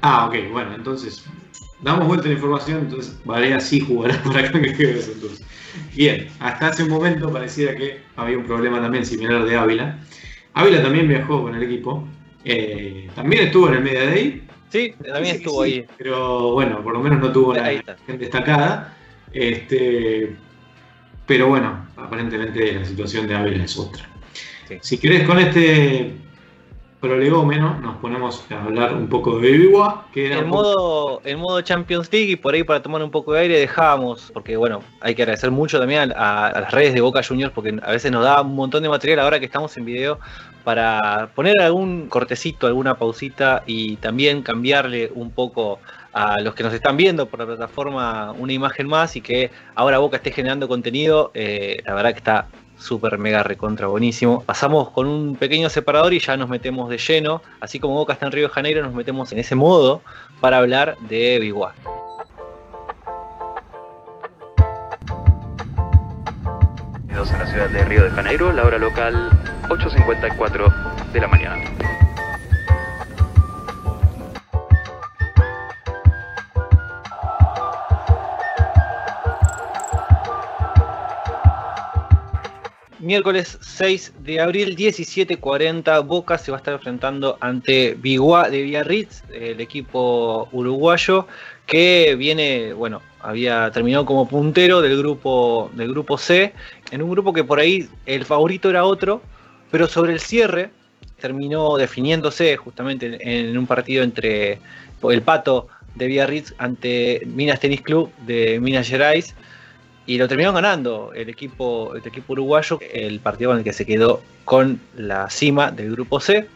Ah, ok, bueno, entonces damos vuelta a la información, entonces Varea sí jugará [LAUGHS] para Santurce. Bien, hasta hace un momento parecía que había un problema también similar de Ávila. Ávila también viajó con el equipo, eh, también estuvo en el Media Day. Sí, también estuvo sí, ahí. Pero bueno, por lo menos no tuvo Ahí la gente destacada. Este, pero bueno, aparentemente la situación de Ávila es otra. Sí. Si querés con este prolegómeno nos ponemos a hablar un poco de Bibigua, que era En un poco- modo, en modo Champions League y por ahí para tomar un poco de aire dejábamos, porque bueno, hay que agradecer mucho también a, a las redes de Boca Juniors porque a veces nos da un montón de material ahora que estamos en video para poner algún cortecito, alguna pausita y también cambiarle un poco a los que nos están viendo por la plataforma una imagen más y que ahora Boca esté generando contenido, eh, la verdad que está súper mega recontra buenísimo. Pasamos con un pequeño separador y ya nos metemos de lleno, así como Boca está en Río de Janeiro, nos metemos en ese modo para hablar de Biguá. A la ciudad de Río de Janeiro, la hora local 8.54 de la mañana. Miércoles 6 de abril, 17.40, Boca se va a estar enfrentando ante Biguá de Biarritz, el equipo uruguayo que viene, bueno, había terminado como puntero del grupo, del grupo C, en un grupo que por ahí el favorito era otro, pero sobre el cierre terminó definiéndose justamente en, un partido entre el Pato de Biarritz ante Minas Tennis Club de Minas Gerais. Y lo terminó ganando el equipo, el equipo uruguayo, el partido con el que se quedó con la cima del grupo C.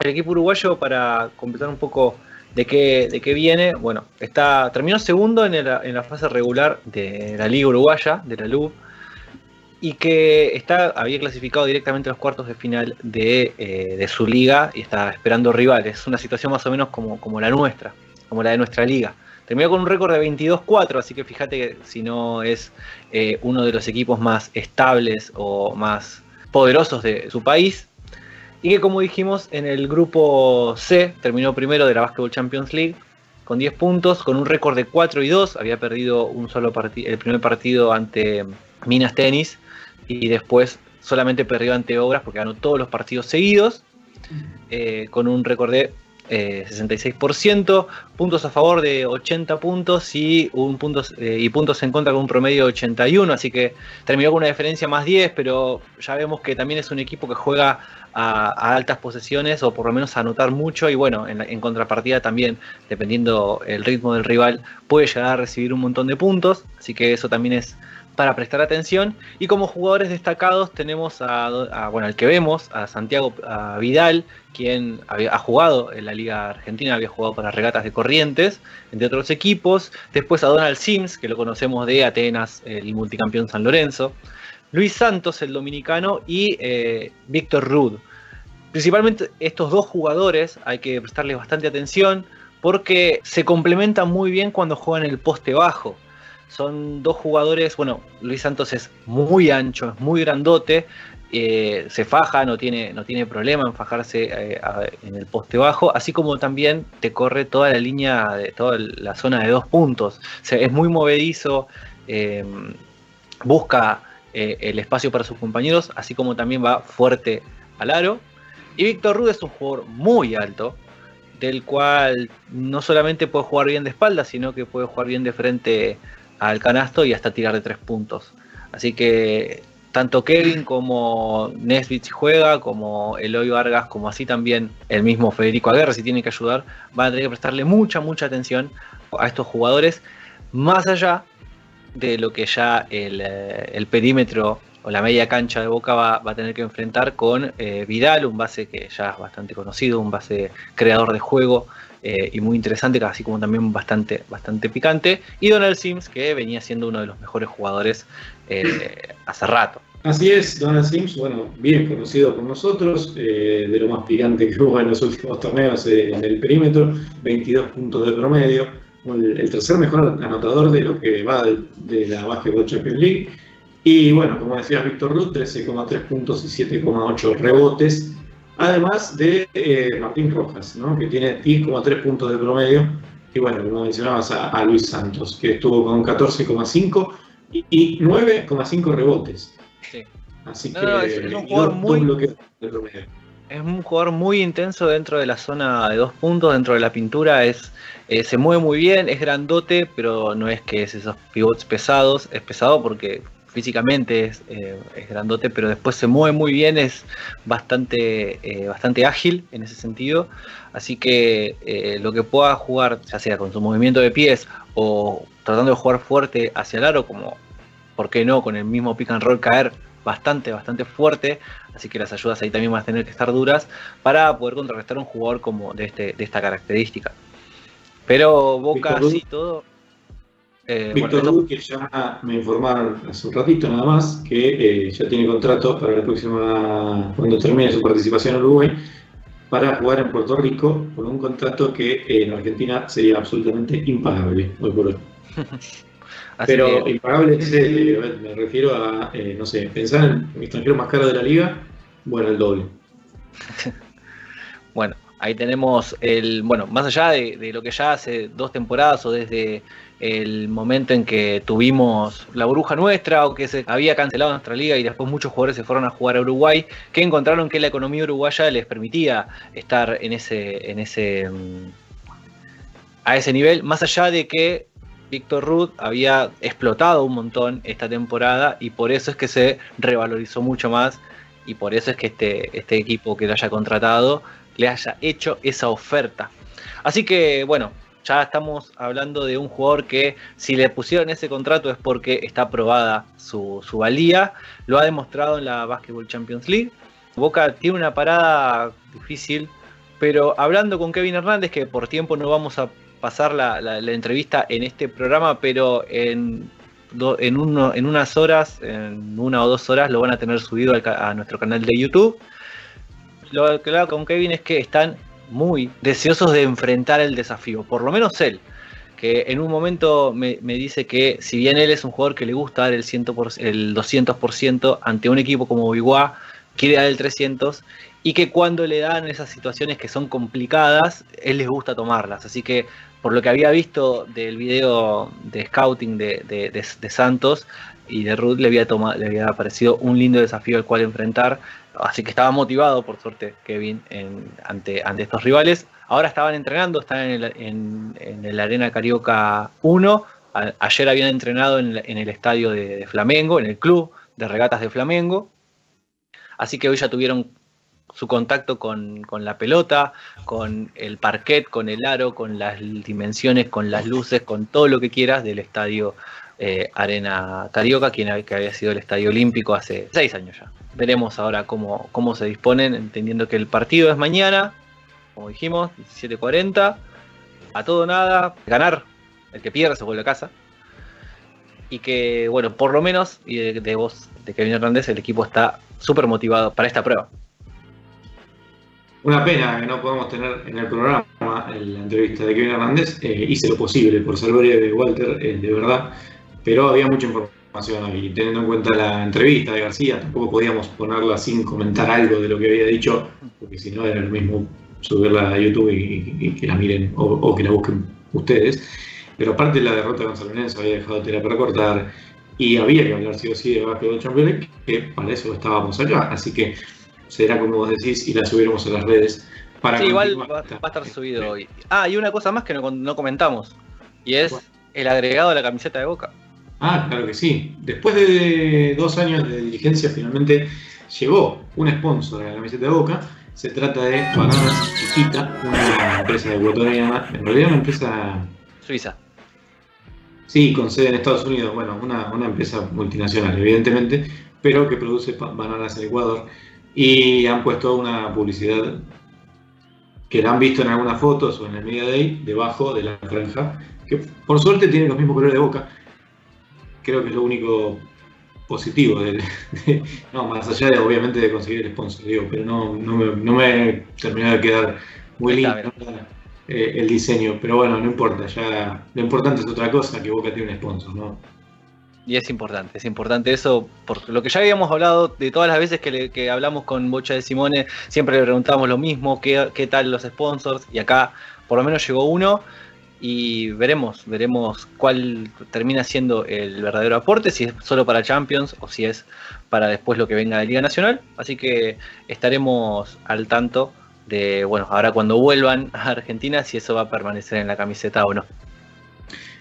El equipo uruguayo, para completar un poco de qué, de qué viene, bueno, está, terminó segundo en, la fase regular de la Liga Uruguaya, de la LUB, y que está, había clasificado directamente a los cuartos de final de, eh, de su liga y está esperando rivales. Es una situación más o menos como, como la nuestra, como la de nuestra liga. Terminó con un récord de 22-4, así que fíjate que si no es eh, uno de los equipos más estables o más poderosos de su país. Y que como dijimos, en el grupo C terminó primero de la Basketball Champions League con 10 puntos, con un récord de 4 y 2. Había perdido un solo el primer partido ante Minas Tenis y después solamente perdió ante Obras porque ganó todos los partidos seguidos, eh, con un récord de eh, 66%, puntos a favor de 80 puntos y, un puntos, eh, y puntos en contra con un promedio de 81, así que terminó con una diferencia más 10, pero ya vemos que también es un equipo que juega a, altas posesiones o por lo menos a anotar mucho y bueno, en, en contrapartida también, dependiendo el ritmo del rival, puede llegar a recibir un montón de puntos, así que eso también es para prestar atención. Y como jugadores destacados tenemos a, bueno, al que vemos, a Santiago Vidal, quien había, ha jugado en la Liga Argentina, había jugado para Regatas de Corrientes, entre otros equipos. Después a Donald Sims, que lo conocemos de Atenas, el multicampeón San Lorenzo. Luis Santos, el dominicano, y eh, Víctor Rud. Principalmente estos dos jugadores hay que prestarles bastante atención porque se complementan muy bien cuando juegan el poste bajo. Son dos jugadores, bueno, Luis Santos es muy ancho, es muy grandote, eh, se faja, no tiene, no tiene problema en fajarse eh, en el poste bajo, así como también te corre toda la línea, de toda la zona de dos puntos. Es muy movedizo, eh, busca el espacio para sus compañeros, así como también va fuerte al aro. Y Víctor Rude es un jugador muy alto, del cual no solamente puede jugar bien de espalda, sino que puede jugar bien de frente al canasto y hasta tirar de tres puntos. Así que tanto Kevin como Nesbitt si juega, como Eloy Vargas, como así también el mismo Federico Aguirre, si tiene que ayudar, van a tener que prestarle mucha, mucha atención a estos jugadores, más allá de lo que ya el, eh, el perímetro o la media cancha de Boca va, va a tener que enfrentar con eh, Vidal, un base que ya es bastante conocido, un base creador de juego eh, y muy interesante, así como también bastante, bastante picante, y Donald Sims, que venía siendo uno de los mejores jugadores eh, hace rato. Así es, Donald Sims, bueno, bien conocido por nosotros, eh, de lo más picante que [LAUGHS] hubo en los últimos torneos en el perímetro, 22 puntos de promedio, el, tercer mejor anotador de lo que va de, la Basketball Champions League. Y bueno, como decías Víctor Ruth, 13,3 puntos y 7,8 rebotes, además de eh, Martín Rojas, ¿no? que tiene 10,3 puntos de promedio. Y bueno, como mencionabas a, a Luis Santos, que estuvo con 14,5 y, y 9,5 rebotes. Sí. Así No, que no, es- es un jugador muy- de promedio. Es un jugador muy intenso dentro de la zona de dos puntos, dentro de la pintura, es eh, se mueve muy bien, es grandote, pero no es que es esos pivots pesados, es pesado porque físicamente es, eh, es grandote, pero después se mueve muy bien, es bastante, eh, bastante ágil en ese sentido, así que eh, lo que pueda jugar, ya sea con su movimiento de pies o tratando de jugar fuerte hacia el aro, como, ¿por qué no?, con el mismo pick and roll caer bastante, bastante fuerte, así que las ayudas ahí también van a tener que estar duras para poder contrarrestar a un jugador como de, este, de esta característica. Pero Boca así todo. Eh, bueno, Víctor Ruth, que ya me informaron hace un ratito nada más, que eh, ya tiene contrato para la próxima, cuando termine su participación en Uruguay, para jugar en Puerto Rico con un contrato que eh, en Argentina sería absolutamente impagable, hoy por hoy. [LAUGHS] Pero que- impagable, me refiero a, no sé, pensar en el extranjero más caro de la liga, bueno, el doble. [LAUGHS] Bueno, ahí tenemos el, bueno, más allá de, lo que ya hace dos temporadas o desde el momento en que tuvimos la burbuja nuestra o que se había cancelado nuestra liga y después muchos jugadores se fueron a jugar a Uruguay, que encontraron que la economía uruguaya les permitía estar en ese, en ese, mm, a ese nivel, más allá de que Víctor Ruth había explotado un montón esta temporada y por eso es que se revalorizó mucho más y por eso es que este, este equipo que lo haya contratado le haya hecho esa oferta. Así que, bueno, ya estamos hablando de un jugador que si le pusieron ese contrato es porque está aprobada su, su valía, lo ha demostrado en la Basketball Champions League. Boca tiene una parada difícil, pero hablando con Kevin Hernández, que por tiempo no vamos a pasar la, la- entrevista en este programa, pero en, en, uno- en unas horas, en una o dos horas, lo van a tener subido a nuestro canal de YouTube. Lo que hablaba con Kevin es que están muy deseosos de enfrentar el desafío, por lo menos él, que en un momento me, dice que si bien él es un jugador que le gusta dar el, 100%, el 200% ante un equipo como Biguá, quiere dar el 300 y que cuando le dan esas situaciones que son complicadas, él les gusta tomarlas. Así que por lo que había visto del video de scouting de, de- Santos y de Ruth, le había, toma- le había parecido un lindo desafío al cual enfrentar. Así que estaba motivado, por suerte, Kevin, ante, estos rivales. Ahora estaban entrenando, están en el, en- Arena Carioca 1. A- ayer habían entrenado en el estadio de, de Flamengo, en el club de regatas de Flamengo. Así que hoy ya tuvieron su contacto con, con la pelota, con el parquet, con el aro, con las dimensiones, con las luces, con todo lo que quieras del estadio eh, Arena Carioca, quien que había sido el estadio olímpico hace seis años ya. Veremos ahora cómo, cómo se disponen, entendiendo que el partido es mañana, como dijimos, 17.40, a todo nada, ganar, el que pierde se vuelve a casa. Y que, bueno, por lo menos, y de, de voz de Kevin Hernández, el equipo está súper motivado para esta prueba. Una pena que no podemos tener en el programa la entrevista de Kevin Hernández. Eh, hice lo posible por salvar de Walter, eh, de verdad, pero había mucha información y teniendo en cuenta la entrevista de García, tampoco podíamos ponerla sin comentar algo de lo que había dicho, porque si no era lo mismo subirla a YouTube y, y- y que la miren o, o que la busquen ustedes. Pero aparte la derrota con San Lorenzo había dejado tela para cortar y había que hablar sí o sí de Basketball Champions que para eso estábamos allá. Así que será como vos decís y la subiremos a las redes para Sí, igual va, a estar subido hoy. Ah, y una cosa más que no, no comentamos, y es el agregado a la camiseta de Boca. Ah, claro que sí. Después de dos años de diligencia, finalmente llegó un sponsor a la camiseta de Boca. Se trata de Bananas Chiquita, una empresa ecuatoriana, en realidad una empresa, Suiza. sí, con sede en Estados Unidos, bueno, una, una empresa multinacional, evidentemente, pero que produce bananas en Ecuador. Y han puesto una publicidad que la han visto en algunas fotos o en el Media Day, debajo de la franja, que por suerte tiene los mismos colores de Boca. Creo que es lo único positivo del, de- no, más allá de obviamente de conseguir el sponsor, digo, pero no, no, me, no me terminó de quedar muy lindo eh, el diseño, pero bueno, no importa, ya lo importante es otra cosa, que Boca tiene un sponsor, ¿no? Y es importante, es importante eso, por lo que ya habíamos hablado de todas las veces que, le- que hablamos con Bocha de Simone, siempre le preguntamos lo mismo, qué, qué tal los sponsors, y acá por lo menos llegó uno, y veremos, veremos cuál termina siendo el verdadero aporte, si es solo para Champions o si es para después lo que venga de Liga Nacional, así que estaremos al tanto de, bueno, ahora cuando vuelvan a Argentina, si eso va a permanecer en la camiseta o no.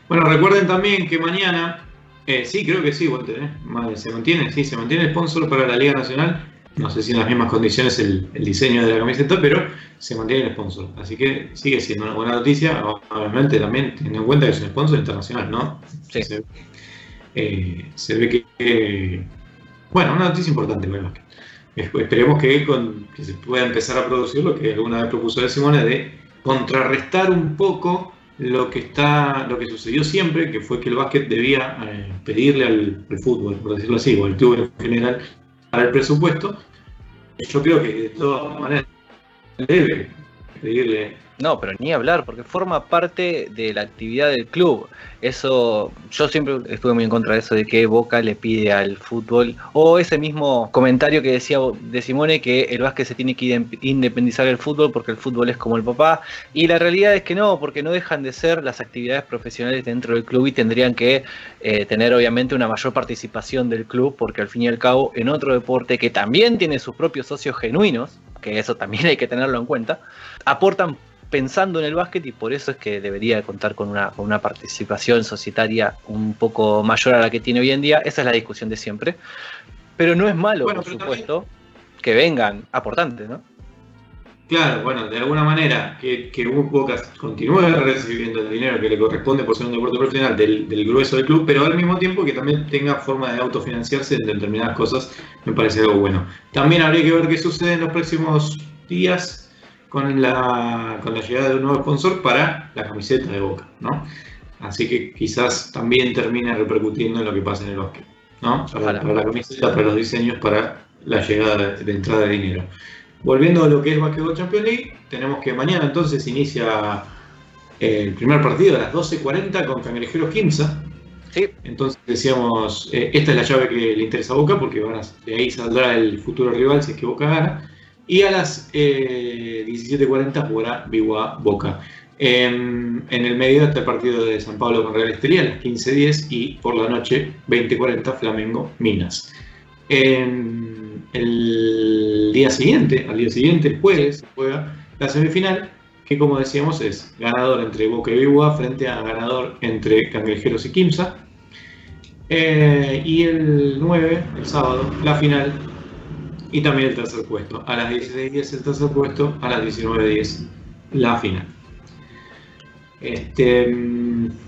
Bueno, recuerden también que mañana, eh, sí, creo que sí, Walter, ¿eh? Ma- se mantiene, sí, se mantiene el sponsor para la Liga Nacional. No sé si en las mismas condiciones el, el diseño de la camiseta, pero se mantiene el sponsor. Así que sigue siendo una buena noticia, obviamente también teniendo en cuenta que es un sponsor internacional, ¿no? Sí. Se, eh, se ve que, que- bueno, una noticia importante para el básquet. Es- Esperemos que, con, que se pueda empezar a producir lo que alguna vez propuso de Simone de contrarrestar un poco lo que está lo que sucedió siempre, que fue que el básquet debía eh, pedirle al, al fútbol, por decirlo así, o al club en general, para el presupuesto. Yo creo que de todas maneras debe pedirle No, pero ni hablar, porque forma parte de la actividad del club. Eso, yo siempre estuve muy en contra de eso, de que Boca le pide al fútbol, o ese mismo comentario que decía de Simone, que el básquet se tiene que inde- independizar del fútbol porque el fútbol es como el papá. Y la realidad es que no, porque no dejan de ser las actividades profesionales dentro del club y tendrían que eh, tener obviamente una mayor participación del club, porque al fin y al cabo, en otro deporte que también tiene sus propios socios genuinos, que eso también [LAUGHS] hay que tenerlo en cuenta, aportan pensando en el básquet y por eso es que debería contar con una, con una participación societaria un poco mayor a la que tiene hoy en día. Esa es la discusión de siempre. Pero no es malo, Bueno, por supuesto, que vengan aportantes, ¿no? Claro, bueno, de alguna manera que, que Boca continúe recibiendo el dinero que le corresponde por ser un deporte profesional del, del, grueso del club, pero al mismo tiempo que también tenga forma de autofinanciarse en determinadas cosas, me parece algo bueno. También habría que ver qué sucede en los próximos días con la, con la llegada de un nuevo sponsor para la camiseta de Boca, ¿no? Así que quizás también termine repercutiendo en lo que pasa en el básquet, ¿no? Para, para la camiseta, para los diseños, para la llegada de, de entrada de dinero. Volviendo a lo que es Basketball Champions League, tenemos que mañana entonces inicia el primer partido a las 12.40 con Cangrejeros Quimsa. Sí. Entonces decíamos, eh, esta es la llave que le interesa a Boca porque van a, de ahí saldrá el futuro rival si es que Boca gana. Y a las eh, 17.40 jugará Biguá Boca. En, en, el medio está el partido de San Pablo con Real Estelí a las 15.10 y por la noche 20.40 Flamengo Minas. En, el día siguiente, al día siguiente, el jueves, juega la semifinal, que como decíamos es ganador entre Boca y Bigua frente a ganador entre Cangrejeros y Quimsa. Eh, y el 9, el sábado, la final y también el tercer puesto. A las 16.10 el tercer puesto, a las 19.10 la final. Este,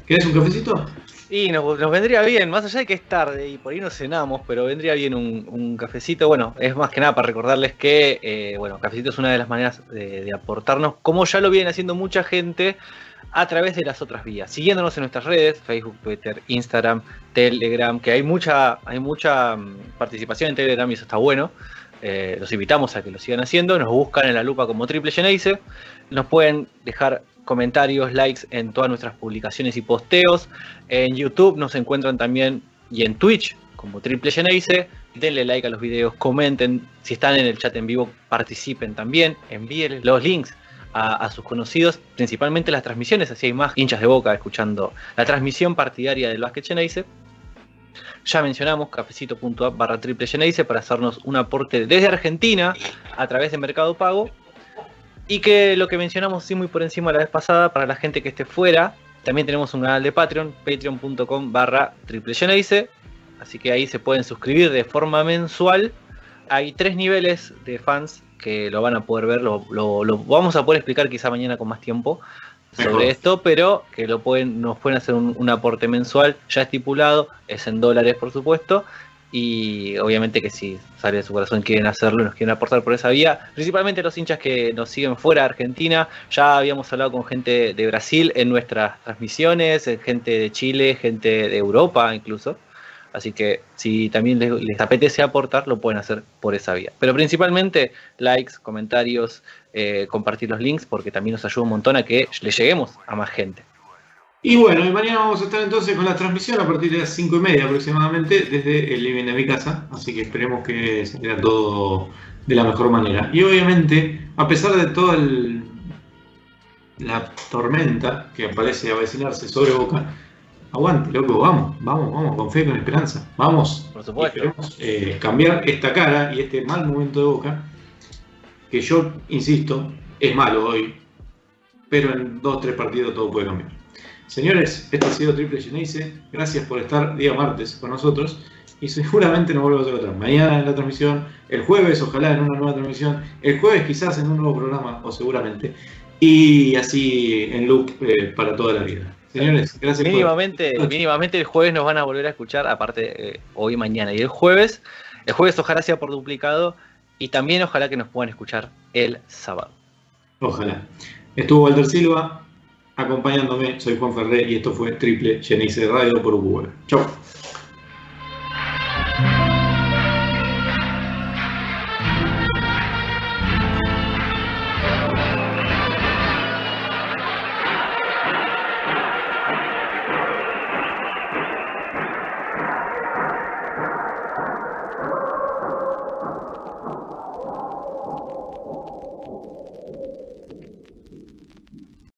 ¿Querés un cafecito? Y nos, vendría bien, más allá de que es tarde y por ahí no cenamos, pero vendría bien un, cafecito. Bueno, es más que nada para recordarles que, eh, bueno, cafecito es una de las maneras de, de, aportarnos, como ya lo viene haciendo mucha gente, a través de las otras vías. Siguiéndonos en nuestras redes, Facebook, Twitter, Instagram, Telegram, que hay mucha, hay mucha participación en Telegram y eso está bueno. Eh, los invitamos a que lo sigan haciendo. Nos buscan en la lupa como Triple Geneise. Nos pueden dejar comentarios, likes en todas nuestras publicaciones y posteos. En YouTube nos encuentran también y en Twitch como Triple Geneise. Denle like a los videos, comenten. Si están en el chat en vivo, participen también. Envíenles los links a, sus conocidos, principalmente las transmisiones. Así hay más hinchas de boca escuchando la transmisión partidaria del Basket Geneise. Ya mencionamos cafecito.app barra triple Geneise para hacernos un aporte desde Argentina a través de Mercado Pago. Y que lo que mencionamos sí muy por encima la vez pasada, para la gente que esté fuera, también tenemos un canal de Patreon, patreon.com barra triple Así que ahí se pueden suscribir de forma mensual. Hay tres niveles de fans que lo van a poder ver, lo vamos a poder explicar quizá mañana con más tiempo sobre esto, pero que lo pueden, nos pueden hacer un, un aporte mensual ya estipulado, es en dólares por supuesto, y obviamente que si sale de su corazón quieren hacerlo y nos quieren aportar por esa vía, principalmente los hinchas que nos siguen fuera de Argentina, ya habíamos hablado con gente de Brasil en nuestras transmisiones, gente de Chile, gente de Europa incluso, así que si también les, apetece aportar, lo pueden hacer por esa vía. Pero principalmente likes, comentarios, eh, compartir los links, porque también nos ayuda un montón a que le lleguemos a más gente. Y bueno, y mañana vamos a estar entonces con la transmisión a partir de las 5 y media aproximadamente desde el living de mi casa, así que esperemos que salga todo de la mejor manera. Y obviamente, a pesar de toda la tormenta que parece avecinarse sobre Boca, aguante, loco, vamos, vamos, vamos, con fe, con esperanza, vamos. Por supuesto. Queremos eh, cambiar esta cara y este mal momento de Boca, que yo, insisto, es malo hoy, pero en dos, tres partidos todo puede cambiar. Señores, esto ha sido Triple Geneise. Gracias por estar día martes con nosotros. Y seguramente nos volvemos a otra. Mañana en la transmisión, el jueves, ojalá en una nueva transmisión, el jueves quizás en un nuevo programa, o seguramente. Y así en loop eh, para toda la vida. Señores, gracias mínimamente, por... Mínimamente el jueves nos van a volver a escuchar, aparte eh, hoy, mañana y el jueves. El jueves ojalá sea por duplicado y también ojalá que nos puedan escuchar el sábado. Ojalá. Estuvo Walter Silva, acompañándome. Soy Juan Ferré y esto fue Triple Genesis Radio por Google. Chau.